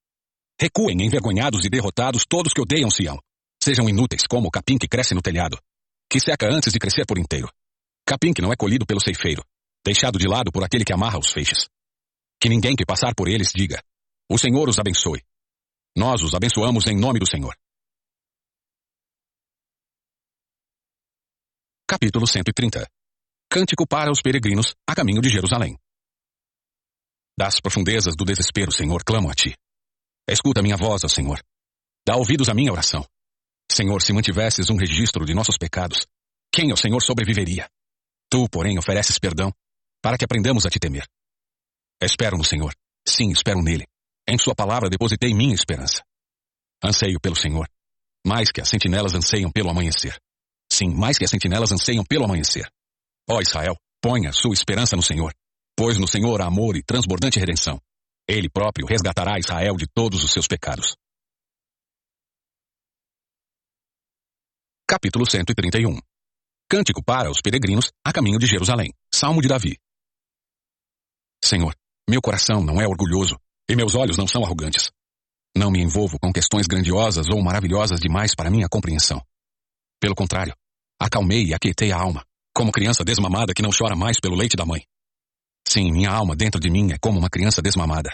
Recuem envergonhados e derrotados todos que odeiam Sião. Sejam inúteis como o capim que cresce no telhado, que seca antes de crescer por inteiro. Capim que não é colhido pelo ceifeiro, deixado de lado por aquele que amarra os feixes. Que ninguém que passar por eles diga: O Senhor os abençoe. Nós os abençoamos em nome do Senhor. Capítulo 130 Cântico para os peregrinos a caminho de Jerusalém. Das profundezas do desespero, Senhor, clamo a ti. Escuta minha voz, ó Senhor. Dá ouvidos à minha oração. Senhor, se mantivesses um registro de nossos pecados, quem ao Senhor sobreviveria? Tu, porém, ofereces perdão, para que aprendamos a te temer. Espero no Senhor. Sim, espero nele. Em sua palavra depositei minha esperança. Anseio pelo Senhor, mais que as sentinelas anseiam pelo amanhecer. Sim, mais que as sentinelas anseiam pelo amanhecer. Ó Israel, ponha sua esperança no Senhor, pois no Senhor há amor e transbordante redenção. Ele próprio resgatará Israel de todos os seus pecados. Capítulo 131 Cântico para os peregrinos a caminho de Jerusalém. Salmo de Davi. Senhor, meu coração não é orgulhoso e meus olhos não são arrogantes. Não me envolvo com questões grandiosas ou maravilhosas demais para minha compreensão. Pelo contrário, acalmei e aquietei a alma, como criança desmamada que não chora mais pelo leite da mãe. Sim, minha alma dentro de mim é como uma criança desmamada.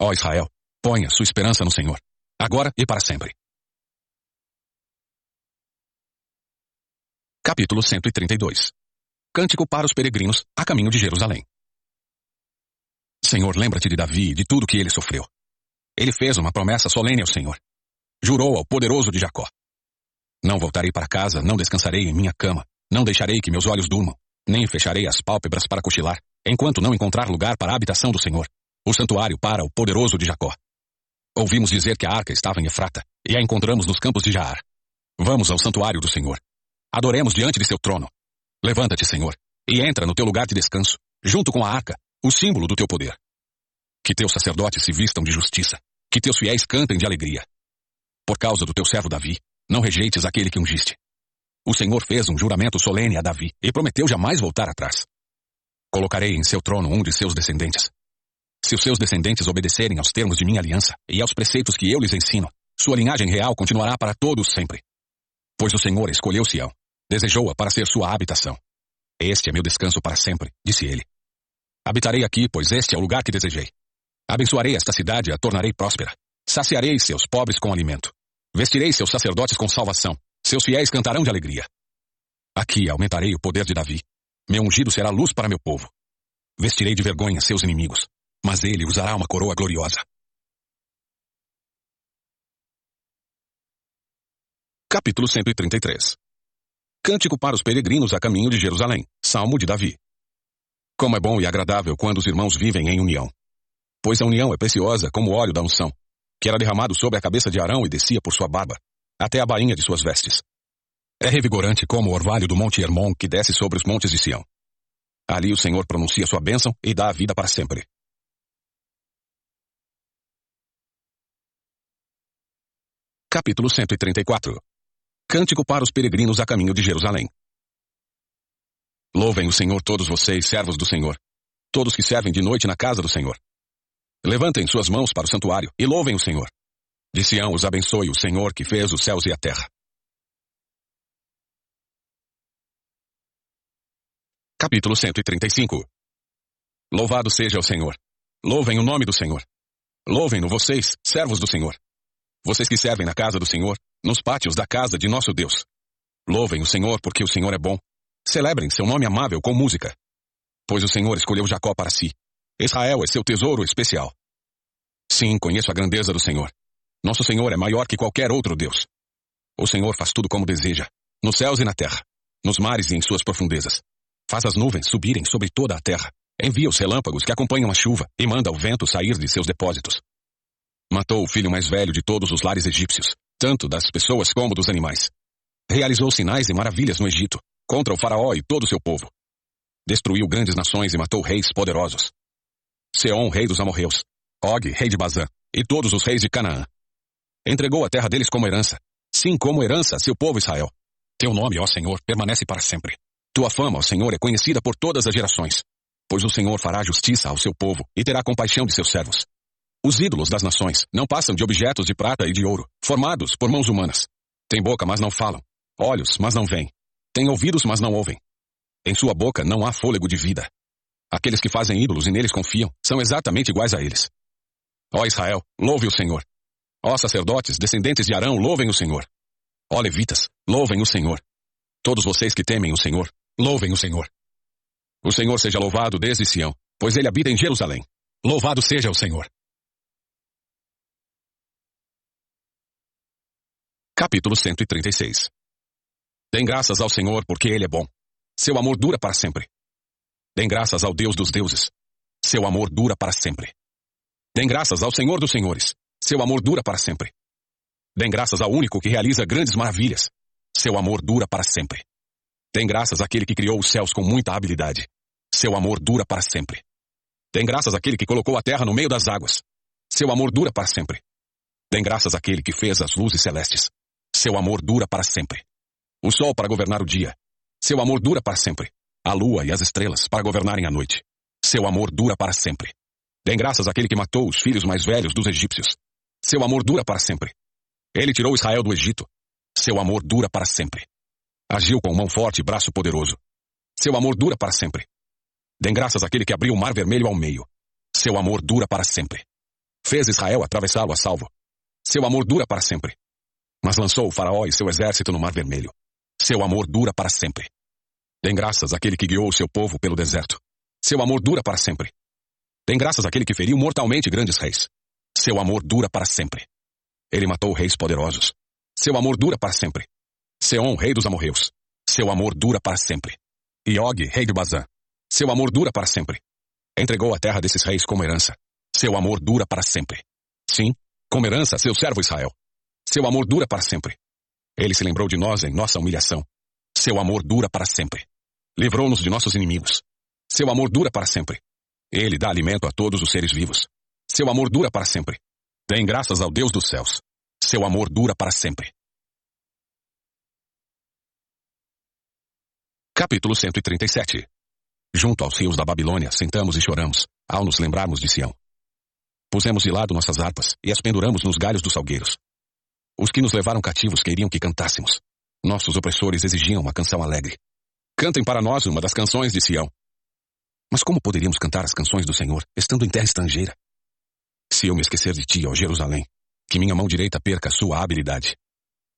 Ó Israel, ponha sua esperança no Senhor, agora e para sempre. Capítulo 132 Cântico para os peregrinos a caminho de Jerusalém. Senhor, lembra-te de Davi e de tudo que ele sofreu. Ele fez uma promessa solene ao Senhor. Jurou ao poderoso de Jacó. Não voltarei para casa, não descansarei em minha cama, não deixarei que meus olhos durmam, nem fecharei as pálpebras para cochilar, enquanto não encontrar lugar para a habitação do Senhor, o santuário para o poderoso de Jacó. Ouvimos dizer que a arca estava em Efrata, e a encontramos nos campos de Jaar. Vamos ao santuário do Senhor, Adoremos diante de seu trono. Levanta-te, Senhor, e entra no teu lugar de descanso, junto com a arca, o símbolo do teu poder. Que teus sacerdotes se vistam de justiça, que teus fiéis cantem de alegria. Por causa do teu servo Davi, não rejeites aquele que ungiste. O Senhor fez um juramento solene a Davi e prometeu jamais voltar atrás. Colocarei em seu trono um de seus descendentes. Se os seus descendentes obedecerem aos termos de minha aliança e aos preceitos que eu lhes ensino, sua linhagem real continuará para todos sempre. Pois o Senhor escolheu Sião, desejou-a para ser sua habitação. Este é meu descanso para sempre, disse ele. Habitarei aqui, pois este é o lugar que desejei. Abençoarei esta cidade e a tornarei próspera. Saciarei seus pobres com alimento. Vestirei seus sacerdotes com salvação. Seus fiéis cantarão de alegria. Aqui aumentarei o poder de Davi. Meu ungido será luz para meu povo. Vestirei de vergonha seus inimigos, mas ele usará uma coroa gloriosa. Capítulo 133 Cântico para os peregrinos a caminho de Jerusalém. Salmo de Davi. Como é bom e agradável quando os irmãos vivem em união. Pois a união é preciosa como o óleo da unção, que era derramado sobre a cabeça de Arão e descia por sua barba, até a bainha de suas vestes. É revigorante como o orvalho do monte Hermon que desce sobre os montes de Sião. Ali o Senhor pronuncia sua bênção e dá a vida para sempre. Capítulo 134 Cântico para os peregrinos a caminho de Jerusalém. Louvem o Senhor todos vocês, servos do Senhor, todos que servem de noite na casa do Senhor. Levantem suas mãos para o santuário e louvem o Senhor. De Sião os abençoe o Senhor que fez os céus e a terra. Capítulo 135 Louvado seja o Senhor. Louvem o nome do Senhor. Louvem-no vocês, servos do Senhor. Vocês que servem na casa do Senhor, nos pátios da casa de nosso Deus. Louvem o Senhor porque o Senhor é bom. Celebrem seu nome amável com música. Pois o Senhor escolheu Jacó para si. Israel é seu tesouro especial. Sim, conheço a grandeza do Senhor. Nosso Senhor é maior que qualquer outro Deus. O Senhor faz tudo como deseja, nos céus e na terra, nos mares e em suas profundezas. Faz as nuvens subirem sobre toda a terra. Envia os relâmpagos que acompanham a chuva e manda o vento sair de seus depósitos. Matou o filho mais velho de todos os lares egípcios tanto das pessoas como dos animais. Realizou sinais e maravilhas no Egito, contra o faraó e todo o seu povo. Destruiu grandes nações e matou reis poderosos. Seom, rei dos amorreus, Og, rei de Bazã, e todos os reis de Canaã. Entregou a terra deles como herança, sim, como herança a seu povo Israel. Teu nome, ó Senhor, permanece para sempre. Tua fama, ó Senhor, é conhecida por todas as gerações. Pois o Senhor fará justiça ao seu povo e terá compaixão de seus servos. Os ídolos das nações não passam de objetos de prata e de ouro, formados por mãos humanas. Têm boca, mas não falam. Olhos, mas não veem. Têm ouvidos, mas não ouvem. Em sua boca não há fôlego de vida. Aqueles que fazem ídolos e neles confiam são exatamente iguais a eles. Ó Israel, louve o Senhor. Ó sacerdotes, descendentes de Arão, louvem o Senhor. Ó levitas, louvem o Senhor. Todos vocês que temem o Senhor, louvem o Senhor. O Senhor seja louvado desde Sião, pois ele habita em Jerusalém. Louvado seja o Senhor. Capítulo 136 Dêem graças ao Senhor, porque Ele é bom. Seu amor dura para sempre. Dêem graças ao Deus dos deuses. Seu amor dura para sempre. Dêem graças ao Senhor dos senhores. Seu amor dura para sempre. Dêem graças ao único que realiza grandes maravilhas. Seu amor dura para sempre. Dêem graças àquele que criou os céus com muita habilidade. Seu amor dura para sempre. Dêem graças àquele que colocou a terra no meio das águas. Seu amor dura para sempre. Dêem graças àquele que fez as luzes celestes. Seu amor dura para sempre. O sol para governar o dia. Seu amor dura para sempre. A lua e as estrelas para governarem a noite. Seu amor dura para sempre. Dêem graças àquele que matou os filhos mais velhos dos egípcios. Seu amor dura para sempre. Ele tirou Israel do Egito. Seu amor dura para sempre. Agiu com mão forte e braço poderoso. Seu amor dura para sempre. Dêem graças àquele que abriu o mar vermelho ao meio. Seu amor dura para sempre. Fez Israel atravessá-lo a salvo. Seu amor dura para sempre. Mas lançou o faraó e seu exército no mar vermelho. Seu amor dura para sempre. Dêem graças àquele que guiou o seu povo pelo deserto. Seu amor dura para sempre. Dêem graças àquele que feriu mortalmente grandes reis. Seu amor dura para sempre. Ele matou reis poderosos. Seu amor dura para sempre. Seom, rei dos amorreus. Seu amor dura para sempre. E Og, rei de Bazã. Seu amor dura para sempre. Entregou a terra desses reis como herança. Seu amor dura para sempre. Sim, como herança, seu servo Israel. Seu amor dura para sempre. Ele se lembrou de nós em nossa humilhação. Seu amor dura para sempre. Livrou-nos de nossos inimigos. Seu amor dura para sempre. Ele dá alimento a todos os seres vivos. Seu amor dura para sempre. Dêem graças ao Deus dos céus. Seu amor dura para sempre. Capítulo 137 Junto aos rios da Babilônia, sentamos e choramos, ao nos lembrarmos de Sião. Pusemos de lado nossas harpas e as penduramos nos galhos dos salgueiros. Os que nos levaram cativos queriam que cantássemos. Nossos opressores exigiam uma canção alegre. Cantem para nós uma das canções de Sião. Mas como poderíamos cantar as canções do Senhor, estando em terra estrangeira? Se eu me esquecer de ti, ó Jerusalém, que minha mão direita perca sua habilidade.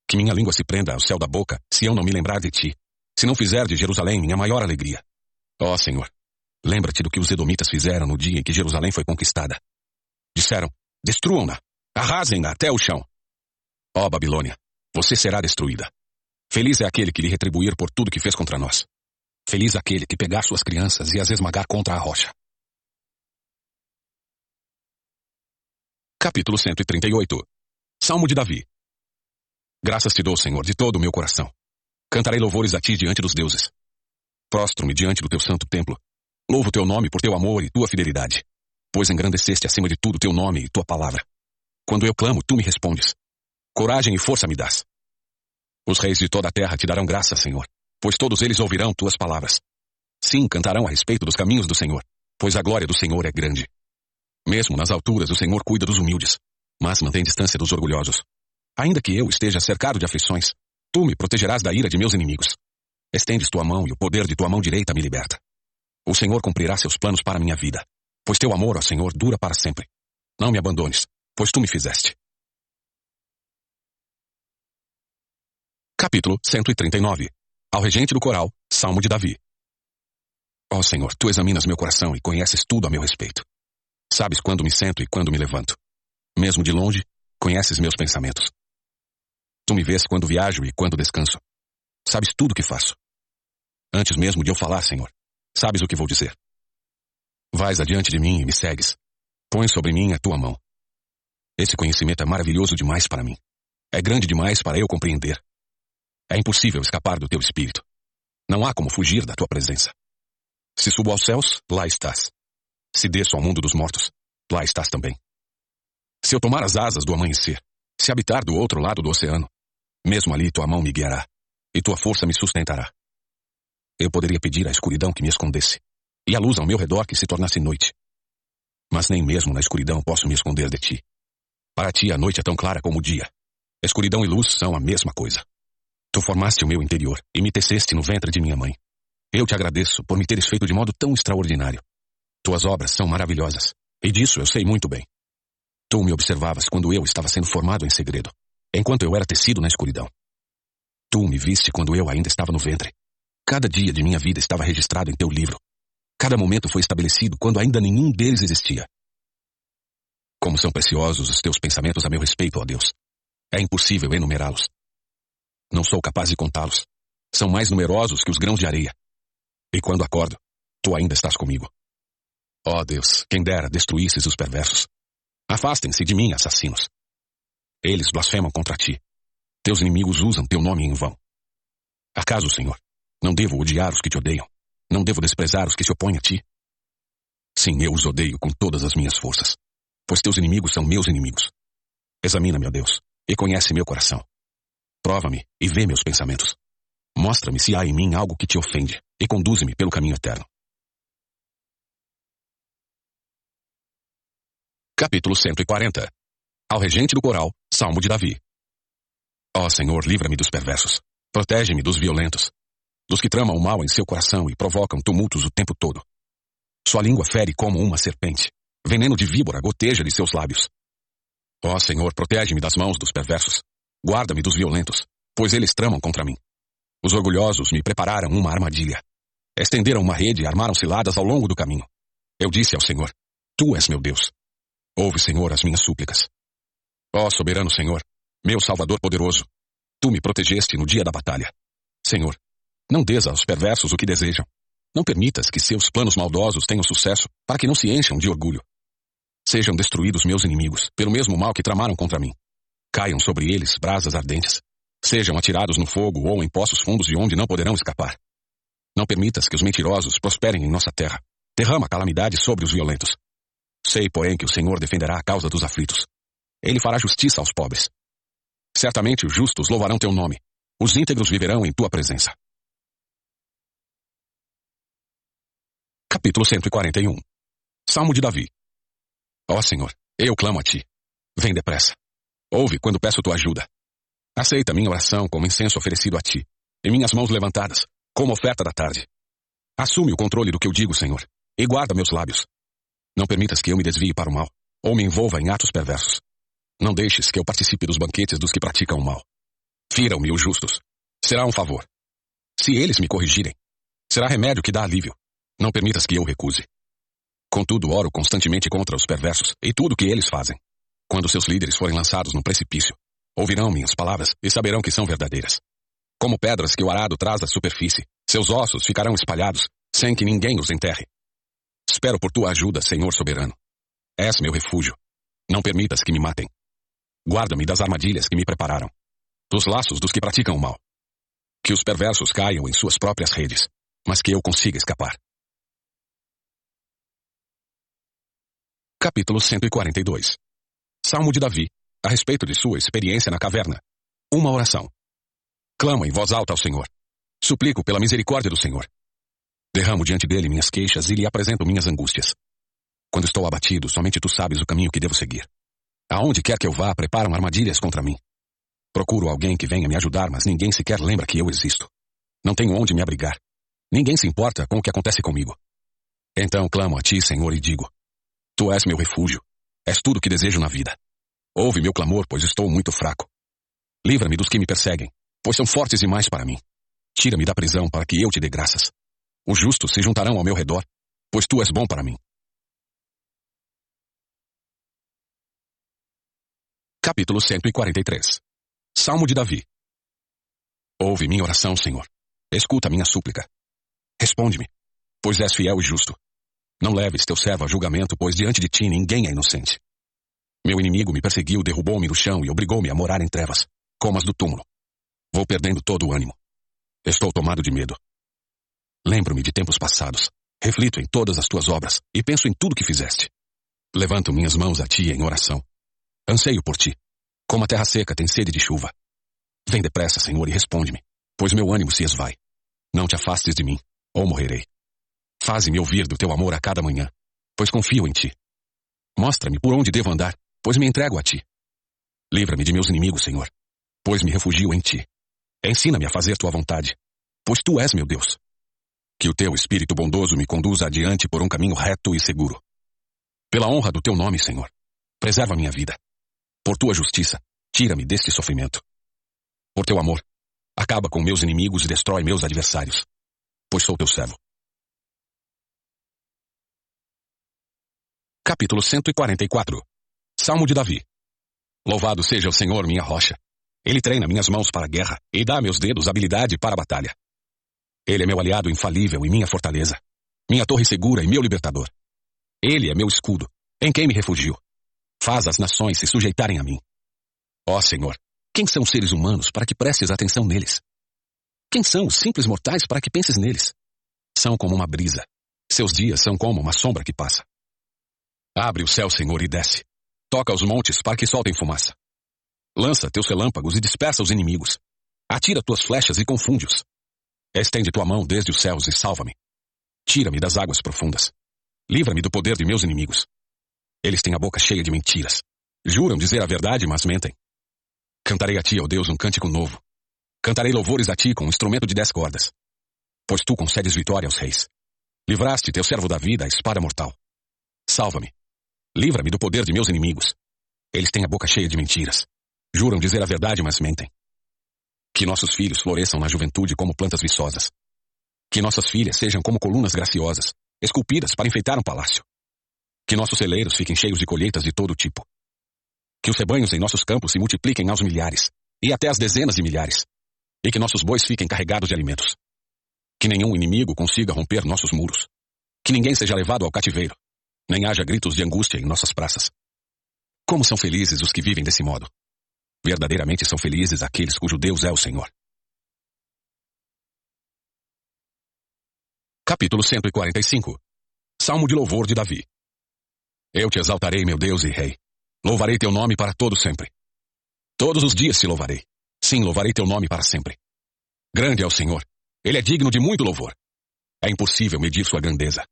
Que minha língua se prenda ao céu da boca, se eu não me lembrar de ti. Se não fizer de Jerusalém minha maior alegria. Ó Senhor, lembra-te do que os edomitas fizeram no dia em que Jerusalém foi conquistada. Disseram, destruam-na, arrasem-na até o chão. Ó Babilônia, você será destruída. Feliz é aquele que lhe retribuir por tudo que fez contra nós. Feliz aquele que pegar suas crianças e as esmagar contra a rocha. Capítulo 138 Salmo de Davi Graças te dou, Senhor, de todo o meu coração. Cantarei louvores a ti diante dos deuses. Prostro-me diante do teu santo templo. Louvo teu nome por teu amor e tua fidelidade. Pois engrandeceste acima de tudo teu nome e tua palavra. Quando eu clamo, tu me respondes. Coragem e força me dás. Os reis de toda a terra te darão graça, Senhor, pois todos eles ouvirão tuas palavras. Sim, cantarão a respeito dos caminhos do Senhor, pois a glória do Senhor é grande. Mesmo nas alturas o Senhor cuida dos humildes, mas mantém distância dos orgulhosos. Ainda que eu esteja cercado de aflições, tu me protegerás da ira de meus inimigos. Estendes tua mão e o poder de tua mão direita me liberta. O Senhor cumprirá seus planos para minha vida, pois teu amor, ó Senhor, dura para sempre. Não me abandones, pois tu me fizeste. Capítulo 139 Ao regente do coral, Salmo de Davi. Ó Senhor, tu examinas meu coração e conheces tudo a meu respeito. Sabes quando me sento e quando me levanto. Mesmo de longe, conheces meus pensamentos. Tu me vês quando viajo e quando descanso. Sabes tudo o que faço. Antes mesmo de eu falar, Senhor, sabes o que vou dizer. Vais adiante de mim e me segues. Põe sobre mim a tua mão. Esse conhecimento é maravilhoso demais para mim. É grande demais para eu compreender. É impossível escapar do teu espírito. Não há como fugir da tua presença. Se subo aos céus, lá estás. Se desço ao mundo dos mortos, lá estás também. Se eu tomar as asas do amanhecer, se habitar do outro lado do oceano, mesmo ali tua mão me guiará, e tua força me sustentará. Eu poderia pedir à escuridão que me escondesse, e a luz ao meu redor que se tornasse noite. Mas nem mesmo na escuridão posso me esconder de ti. Para ti a noite é tão clara como o dia. Escuridão e luz são a mesma coisa. Tu formaste o meu interior e me teceste no ventre de minha mãe. Eu te agradeço por me teres feito de modo tão extraordinário. Tuas obras são maravilhosas, e disso eu sei muito bem. Tu me observavas quando eu estava sendo formado em segredo, enquanto eu era tecido na escuridão. Tu me viste quando eu ainda estava no ventre. Cada dia de minha vida estava registrado em teu livro. Cada momento foi estabelecido quando ainda nenhum deles existia. Como são preciosos os teus pensamentos a meu respeito, ó Deus. É impossível enumerá-los. Não sou capaz de contá-los. São mais numerosos que os grãos de areia. E quando acordo, tu ainda estás comigo. Ó oh Deus, quem dera destruísses os perversos. Afastem-se de mim, assassinos. Eles blasfemam contra ti. Teus inimigos usam teu nome em vão. Acaso, Senhor, não devo odiar os que te odeiam? Não devo desprezar os que se opõem a ti? Sim, eu os odeio com todas as minhas forças, pois teus inimigos são meus inimigos. Examina-me, ó Deus, e conhece meu coração. Prova-me e vê meus pensamentos. Mostra-me se há em mim algo que te ofende, e conduze-me pelo caminho eterno. Capítulo 140 Ao regente do coral, Salmo de Davi. Ó Senhor, livra-me dos perversos. Protege-me dos violentos. Dos que tramam o mal em seu coração e provocam tumultos o tempo todo. Sua língua fere como uma serpente. Veneno de víbora goteja de seus lábios. Ó Senhor, protege-me das mãos dos perversos. Guarda-me dos violentos, pois eles tramam contra mim. Os orgulhosos me prepararam uma armadilha. Estenderam uma rede e armaram ciladas ao longo do caminho. Eu disse ao Senhor: Tu és meu Deus. Ouve, Senhor, as minhas súplicas. Ó soberano Senhor, meu Salvador poderoso, tu me protegeste no dia da batalha. Senhor, não des aos perversos o que desejam. Não permitas que seus planos maldosos tenham sucesso, para que não se encham de orgulho. Sejam destruídos meus inimigos, pelo mesmo mal que tramaram contra mim. Caiam sobre eles brasas ardentes. Sejam atirados no fogo ou em poços fundos de onde não poderão escapar. Não permitas que os mentirosos prosperem em nossa terra. Derrama calamidade sobre os violentos. Sei, porém, que o Senhor defenderá a causa dos aflitos. Ele fará justiça aos pobres. Certamente os justos louvarão teu nome. Os íntegros viverão em tua presença. Capítulo 141 Salmo de Davi Ó Senhor, eu clamo a ti. Vem depressa. Ouve quando peço tua ajuda. Aceita minha oração como incenso oferecido a ti, e minhas mãos levantadas, como oferta da tarde. Assume o controle do que eu digo, Senhor, e guarda meus lábios. Não permitas que eu me desvie para o mal, ou me envolva em atos perversos. Não deixes que eu participe dos banquetes dos que praticam o mal. Firam-me os justos. Será um favor. Se eles me corrigirem, será remédio que dá alívio. Não permitas que eu recuse. Contudo, oro constantemente contra os perversos e tudo o que eles fazem. Quando seus líderes forem lançados no precipício, ouvirão minhas palavras e saberão que são verdadeiras. Como pedras que o arado traz da superfície, seus ossos ficarão espalhados, sem que ninguém os enterre. Espero por tua ajuda, Senhor soberano. És meu refúgio. Não permitas que me matem. Guarda-me das armadilhas que me prepararam, dos laços dos que praticam o mal. Que os perversos caiam em suas próprias redes, mas que eu consiga escapar. Capítulo 142 Salmo de Davi, a respeito de sua experiência na caverna. Uma oração. Clamo em voz alta ao Senhor. Suplico pela misericórdia do Senhor. Derramo diante dele minhas queixas e lhe apresento minhas angústias. Quando estou abatido, somente tu sabes o caminho que devo seguir. Aonde quer que eu vá, preparam armadilhas contra mim. Procuro alguém que venha me ajudar, mas ninguém sequer lembra que eu existo. Não tenho onde me abrigar. Ninguém se importa com o que acontece comigo. Então clamo a ti, Senhor, e digo: Tu és meu refúgio. És tudo o que desejo na vida. Ouve meu clamor, pois estou muito fraco. Livra-me dos que me perseguem, pois são fortes demais para mim. Tira-me da prisão para que eu te dê graças. Os justos se juntarão ao meu redor, pois tu és bom para mim. Capítulo 143 Salmo de Davi Ouve minha oração, Senhor. Escuta minha súplica. Responde-me, pois és fiel e justo. Não leves teu servo a julgamento, pois diante de ti ninguém é inocente. Meu inimigo me perseguiu, derrubou-me no chão e obrigou-me a morar em trevas, como as do túmulo. Vou perdendo todo o ânimo. Estou tomado de medo. Lembro-me de tempos passados, reflito em todas as tuas obras e penso em tudo que fizeste. Levanto minhas mãos a ti em oração. Anseio por ti, como a terra seca tem sede de chuva. Vem depressa, Senhor, e responde-me, pois meu ânimo se esvai. Não te afastes de mim, ou morrerei. Faze-me ouvir do teu amor a cada manhã, pois confio em ti. Mostra-me por onde devo andar, pois me entrego a ti. Livra-me de meus inimigos, Senhor, pois me refugio em ti. Ensina-me a fazer tua vontade, pois tu és meu Deus. Que o teu Espírito bondoso me conduza adiante por um caminho reto e seguro. Pela honra do teu nome, Senhor, preserva minha vida. Por tua justiça, tira-me deste sofrimento. Por teu amor, acaba com meus inimigos e destrói meus adversários, pois sou teu servo. Capítulo 144 Salmo de Davi Louvado seja o Senhor, minha rocha. Ele treina minhas mãos para a guerra e dá a meus dedos habilidade para a batalha. Ele é meu aliado infalível e minha fortaleza, minha torre segura e meu libertador. Ele é meu escudo, em quem me refugio. Faz as nações se sujeitarem a mim. Ó Senhor, quem são os seres humanos para que prestes atenção neles? Quem são os simples mortais para que penses neles? São como uma brisa. Seus dias são como uma sombra que passa. Abre o céu, Senhor, e desce. Toca os montes para que soltem fumaça. Lança teus relâmpagos e dispersa os inimigos. Atira tuas flechas e confunde-os. Estende tua mão desde os céus e salva-me. Tira-me das águas profundas. Livra-me do poder de meus inimigos. Eles têm a boca cheia de mentiras. Juram dizer a verdade, mas mentem. Cantarei a ti, ó Deus, um cântico novo. Cantarei louvores a ti com um instrumento de dez cordas. Pois tu concedes vitória aos reis. Livraste teu servo da espada mortal. Salva-me. Livra-me do poder de meus inimigos. Eles têm a boca cheia de mentiras. Juram dizer a verdade, mas mentem. Que nossos filhos floresçam na juventude como plantas viçosas. Que nossas filhas sejam como colunas graciosas, esculpidas para enfeitar um palácio. Que nossos celeiros fiquem cheios de colheitas de todo tipo. Que os rebanhos em nossos campos se multipliquem aos milhares, e até às dezenas de milhares. E que nossos bois fiquem carregados de alimentos. Que nenhum inimigo consiga romper nossos muros. Que ninguém seja levado ao cativeiro, nem haja gritos de angústia em nossas praças. Como são felizes os que vivem desse modo. Verdadeiramente são felizes aqueles cujo Deus é o Senhor. Capítulo 145 Salmo de louvor de Davi Eu te exaltarei, meu Deus e Rei. Louvarei teu nome para todo sempre. Todos os dias te louvarei. Sim, louvarei teu nome para sempre. Grande é o Senhor. Ele é digno de muito louvor. É impossível medir sua grandeza.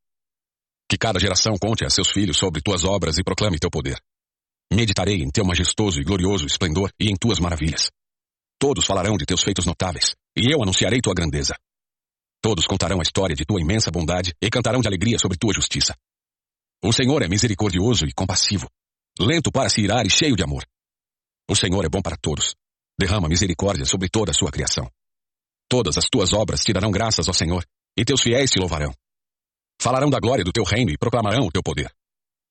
Que cada geração conte a seus filhos sobre tuas obras e proclame teu poder. Meditarei em teu majestoso e glorioso esplendor e em tuas maravilhas. Todos falarão de teus feitos notáveis, e eu anunciarei tua grandeza. Todos contarão a história de tua imensa bondade e cantarão de alegria sobre tua justiça. O Senhor é misericordioso e compassivo, lento para se irar e cheio de amor. O Senhor é bom para todos. Derrama misericórdia sobre toda a sua criação. Todas as tuas obras te darão graças ao Senhor, e teus fiéis te louvarão. Falarão da glória do teu reino e proclamarão o teu poder.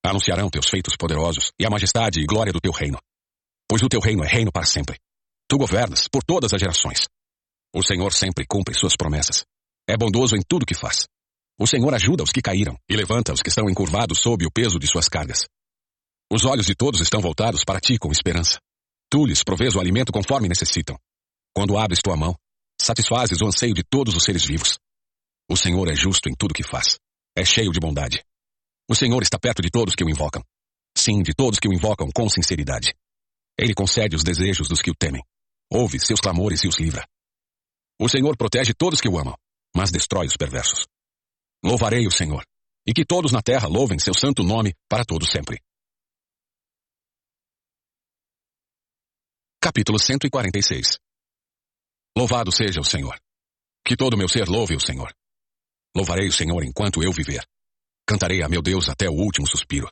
Anunciarão teus feitos poderosos e a majestade e glória do teu reino. Pois o teu reino é reino para sempre. Tu governas por todas as gerações. O Senhor sempre cumpre suas promessas. É bondoso em tudo que faz. O Senhor ajuda os que caíram e levanta os que estão encurvados sob o peso de suas cargas. Os olhos de todos estão voltados para ti com esperança. Tu lhes provês o alimento conforme necessitam. Quando abres tua mão, satisfazes o anseio de todos os seres vivos. O Senhor é justo em tudo que faz. É cheio de bondade. O Senhor está perto de todos que o invocam. Sim, de todos que o invocam com sinceridade. Ele concede os desejos dos que o temem. Ouve seus clamores e os livra. O Senhor protege todos que o amam, mas destrói os perversos. Louvarei o Senhor, e que todos na terra louvem seu santo nome para todos sempre. Capítulo 146 Louvado seja o Senhor. Que todo meu ser louve o Senhor. Louvarei o Senhor enquanto eu viver. Cantarei a meu Deus até o último suspiro.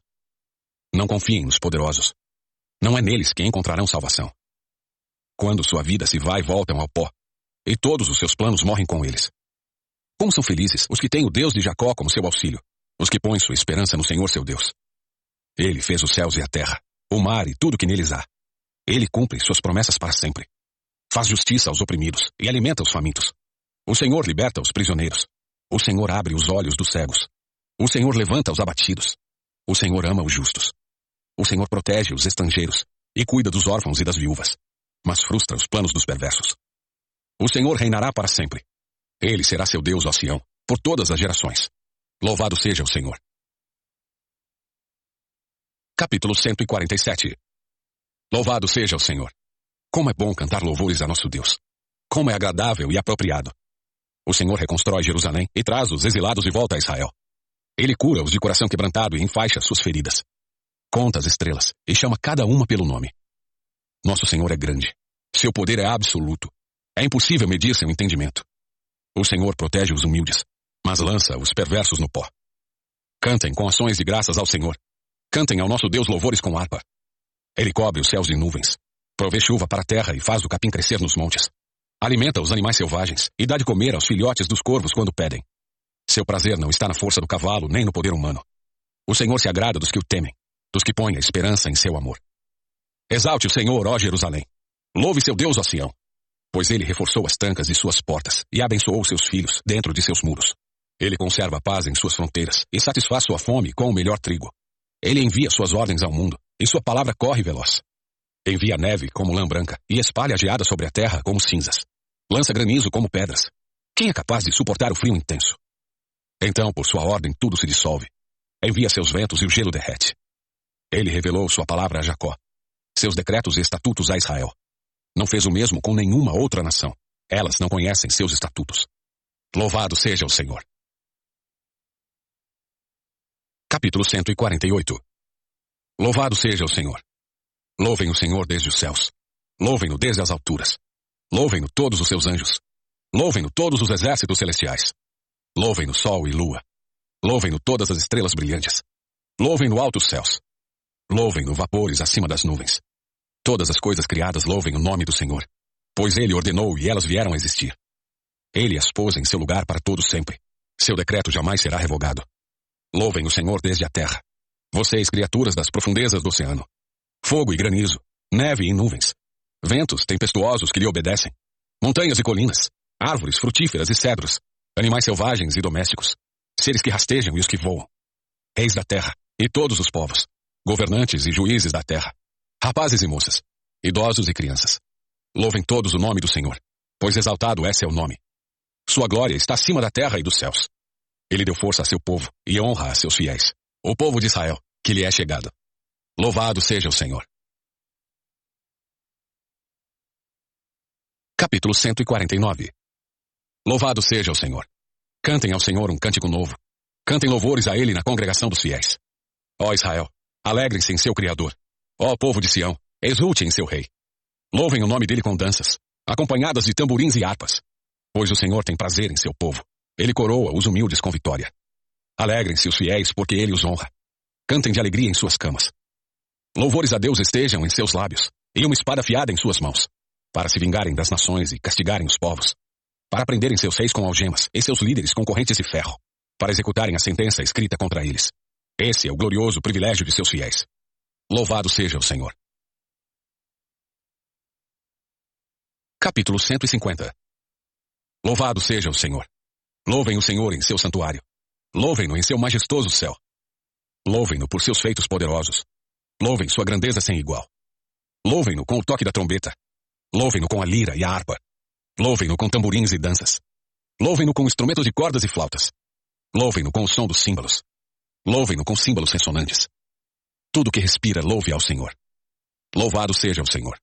Não confiem nos poderosos. Não é neles que encontrarão salvação. Quando sua vida se vai, voltam ao pó, e todos os seus planos morrem com eles. Como são felizes os que têm o Deus de Jacó como seu auxílio, os que põem sua esperança no Senhor seu Deus. Ele fez os céus e a terra, o mar e tudo que neles há. Ele cumpre suas promessas para sempre. Faz justiça aos oprimidos e alimenta os famintos. O Senhor liberta os prisioneiros. O Senhor abre os olhos dos cegos. O Senhor levanta os abatidos. O Senhor ama os justos. O Senhor protege os estrangeiros e cuida dos órfãos e das viúvas, mas frustra os planos dos perversos. O Senhor reinará para sempre. Ele será seu Deus, ó Sião, por todas as gerações. Louvado seja o Senhor. Capítulo 147 Louvado seja o Senhor. Como é bom cantar louvores a nosso Deus. Como é agradável e apropriado. O Senhor reconstrói Jerusalém e traz os exilados de volta a Israel. Ele cura os de coração quebrantado e enfaixa suas feridas. Conta as estrelas e chama cada uma pelo nome. Nosso Senhor é grande. Seu poder é absoluto. É impossível medir seu entendimento. O Senhor protege os humildes, mas lança os perversos no pó. Cantem com ações de graças ao Senhor. Cantem ao nosso Deus louvores com harpa. Ele cobre os céus de nuvens, provê chuva para a terra e faz o capim crescer nos montes. Alimenta os animais selvagens e dá de comer aos filhotes dos corvos quando pedem. Seu prazer não está na força do cavalo, nem no poder humano. O Senhor se agrada dos que o temem, dos que põem a esperança em seu amor. Exalte o Senhor, ó Jerusalém. Louve seu Deus, ó Sião. Pois ele reforçou as trancas de suas portas e abençoou seus filhos dentro de seus muros. Ele conserva a paz em suas fronteiras e satisfaz sua fome com o melhor trigo. Ele envia suas ordens ao mundo e sua palavra corre veloz. Envia neve como lã branca e espalha a geada sobre a terra como cinzas. Lança granizo como pedras. Quem é capaz de suportar o frio intenso? Então, por sua ordem, tudo se dissolve. Envia seus ventos e o gelo derrete. Ele revelou sua palavra a Jacó, seus decretos e estatutos a Israel. Não fez o mesmo com nenhuma outra nação. Elas não conhecem seus estatutos. Louvado seja o Senhor. Capítulo 148 Louvado seja o Senhor. Louvem o Senhor desde os céus. Louvem-no desde as alturas. Louvem-no todos os seus anjos. Louvem-no todos os exércitos celestiais. Louvem-no sol e lua. Louvem-no todas as estrelas brilhantes. Louvem-no altos céus. Louvem-no vapores acima das nuvens. Todas as coisas criadas louvem o nome do Senhor, pois ele ordenou e elas vieram a existir. Ele as pôs em seu lugar para todo sempre. Seu decreto jamais será revogado. Louvem o Senhor desde a terra. Vocês, criaturas das profundezas do oceano. Fogo e granizo, neve e nuvens. Ventos tempestuosos que lhe obedecem. Montanhas e colinas. Árvores frutíferas e cedros. Animais selvagens e domésticos. Seres que rastejam e os que voam. Reis da terra e todos os povos. Governantes e juízes da terra rapazes e moças, idosos e crianças. Louvem todos o nome do Senhor, pois exaltado é seu nome. Sua glória está acima da terra e dos céus. Ele deu força a seu povo e honra a seus fiéis, o povo de Israel, que lhe é chegado. Louvado seja o Senhor. Capítulo 149 Louvado seja o Senhor. Cantem ao Senhor um cântico novo. Cantem louvores a Ele na congregação dos fiéis. Ó Israel, alegrem-se em seu Criador. Ó povo de Sião, exulte em seu rei. Louvem o nome dele com danças, acompanhadas de tamborins e harpas. Pois o Senhor tem prazer em seu povo. Ele coroa os humildes com vitória. Alegrem-se os fiéis, porque ele os honra. Cantem de alegria em suas camas. Louvores a Deus estejam em seus lábios, e uma espada afiada em suas mãos, para se vingarem das nações e castigarem os povos, para prenderem seus reis com algemas e seus líderes com correntes de ferro, para executarem a sentença escrita contra eles. Esse é o glorioso privilégio de seus fiéis. Louvado seja o Senhor. Capítulo 150 Louvado seja o Senhor. Louvem o Senhor em seu santuário. Louvem-no em seu majestoso céu. Louvem-no por seus feitos poderosos. Louvem sua grandeza sem igual. Louvem-no com o toque da trombeta. Louvem-no com a lira e a harpa. Louvem-no com tamborins e danças. Louvem-no com instrumentos de cordas e flautas. Louvem-no com o som dos símbolos. Louvem-no com símbolos ressonantes. Tudo que respira, louve ao Senhor. Louvado seja o Senhor.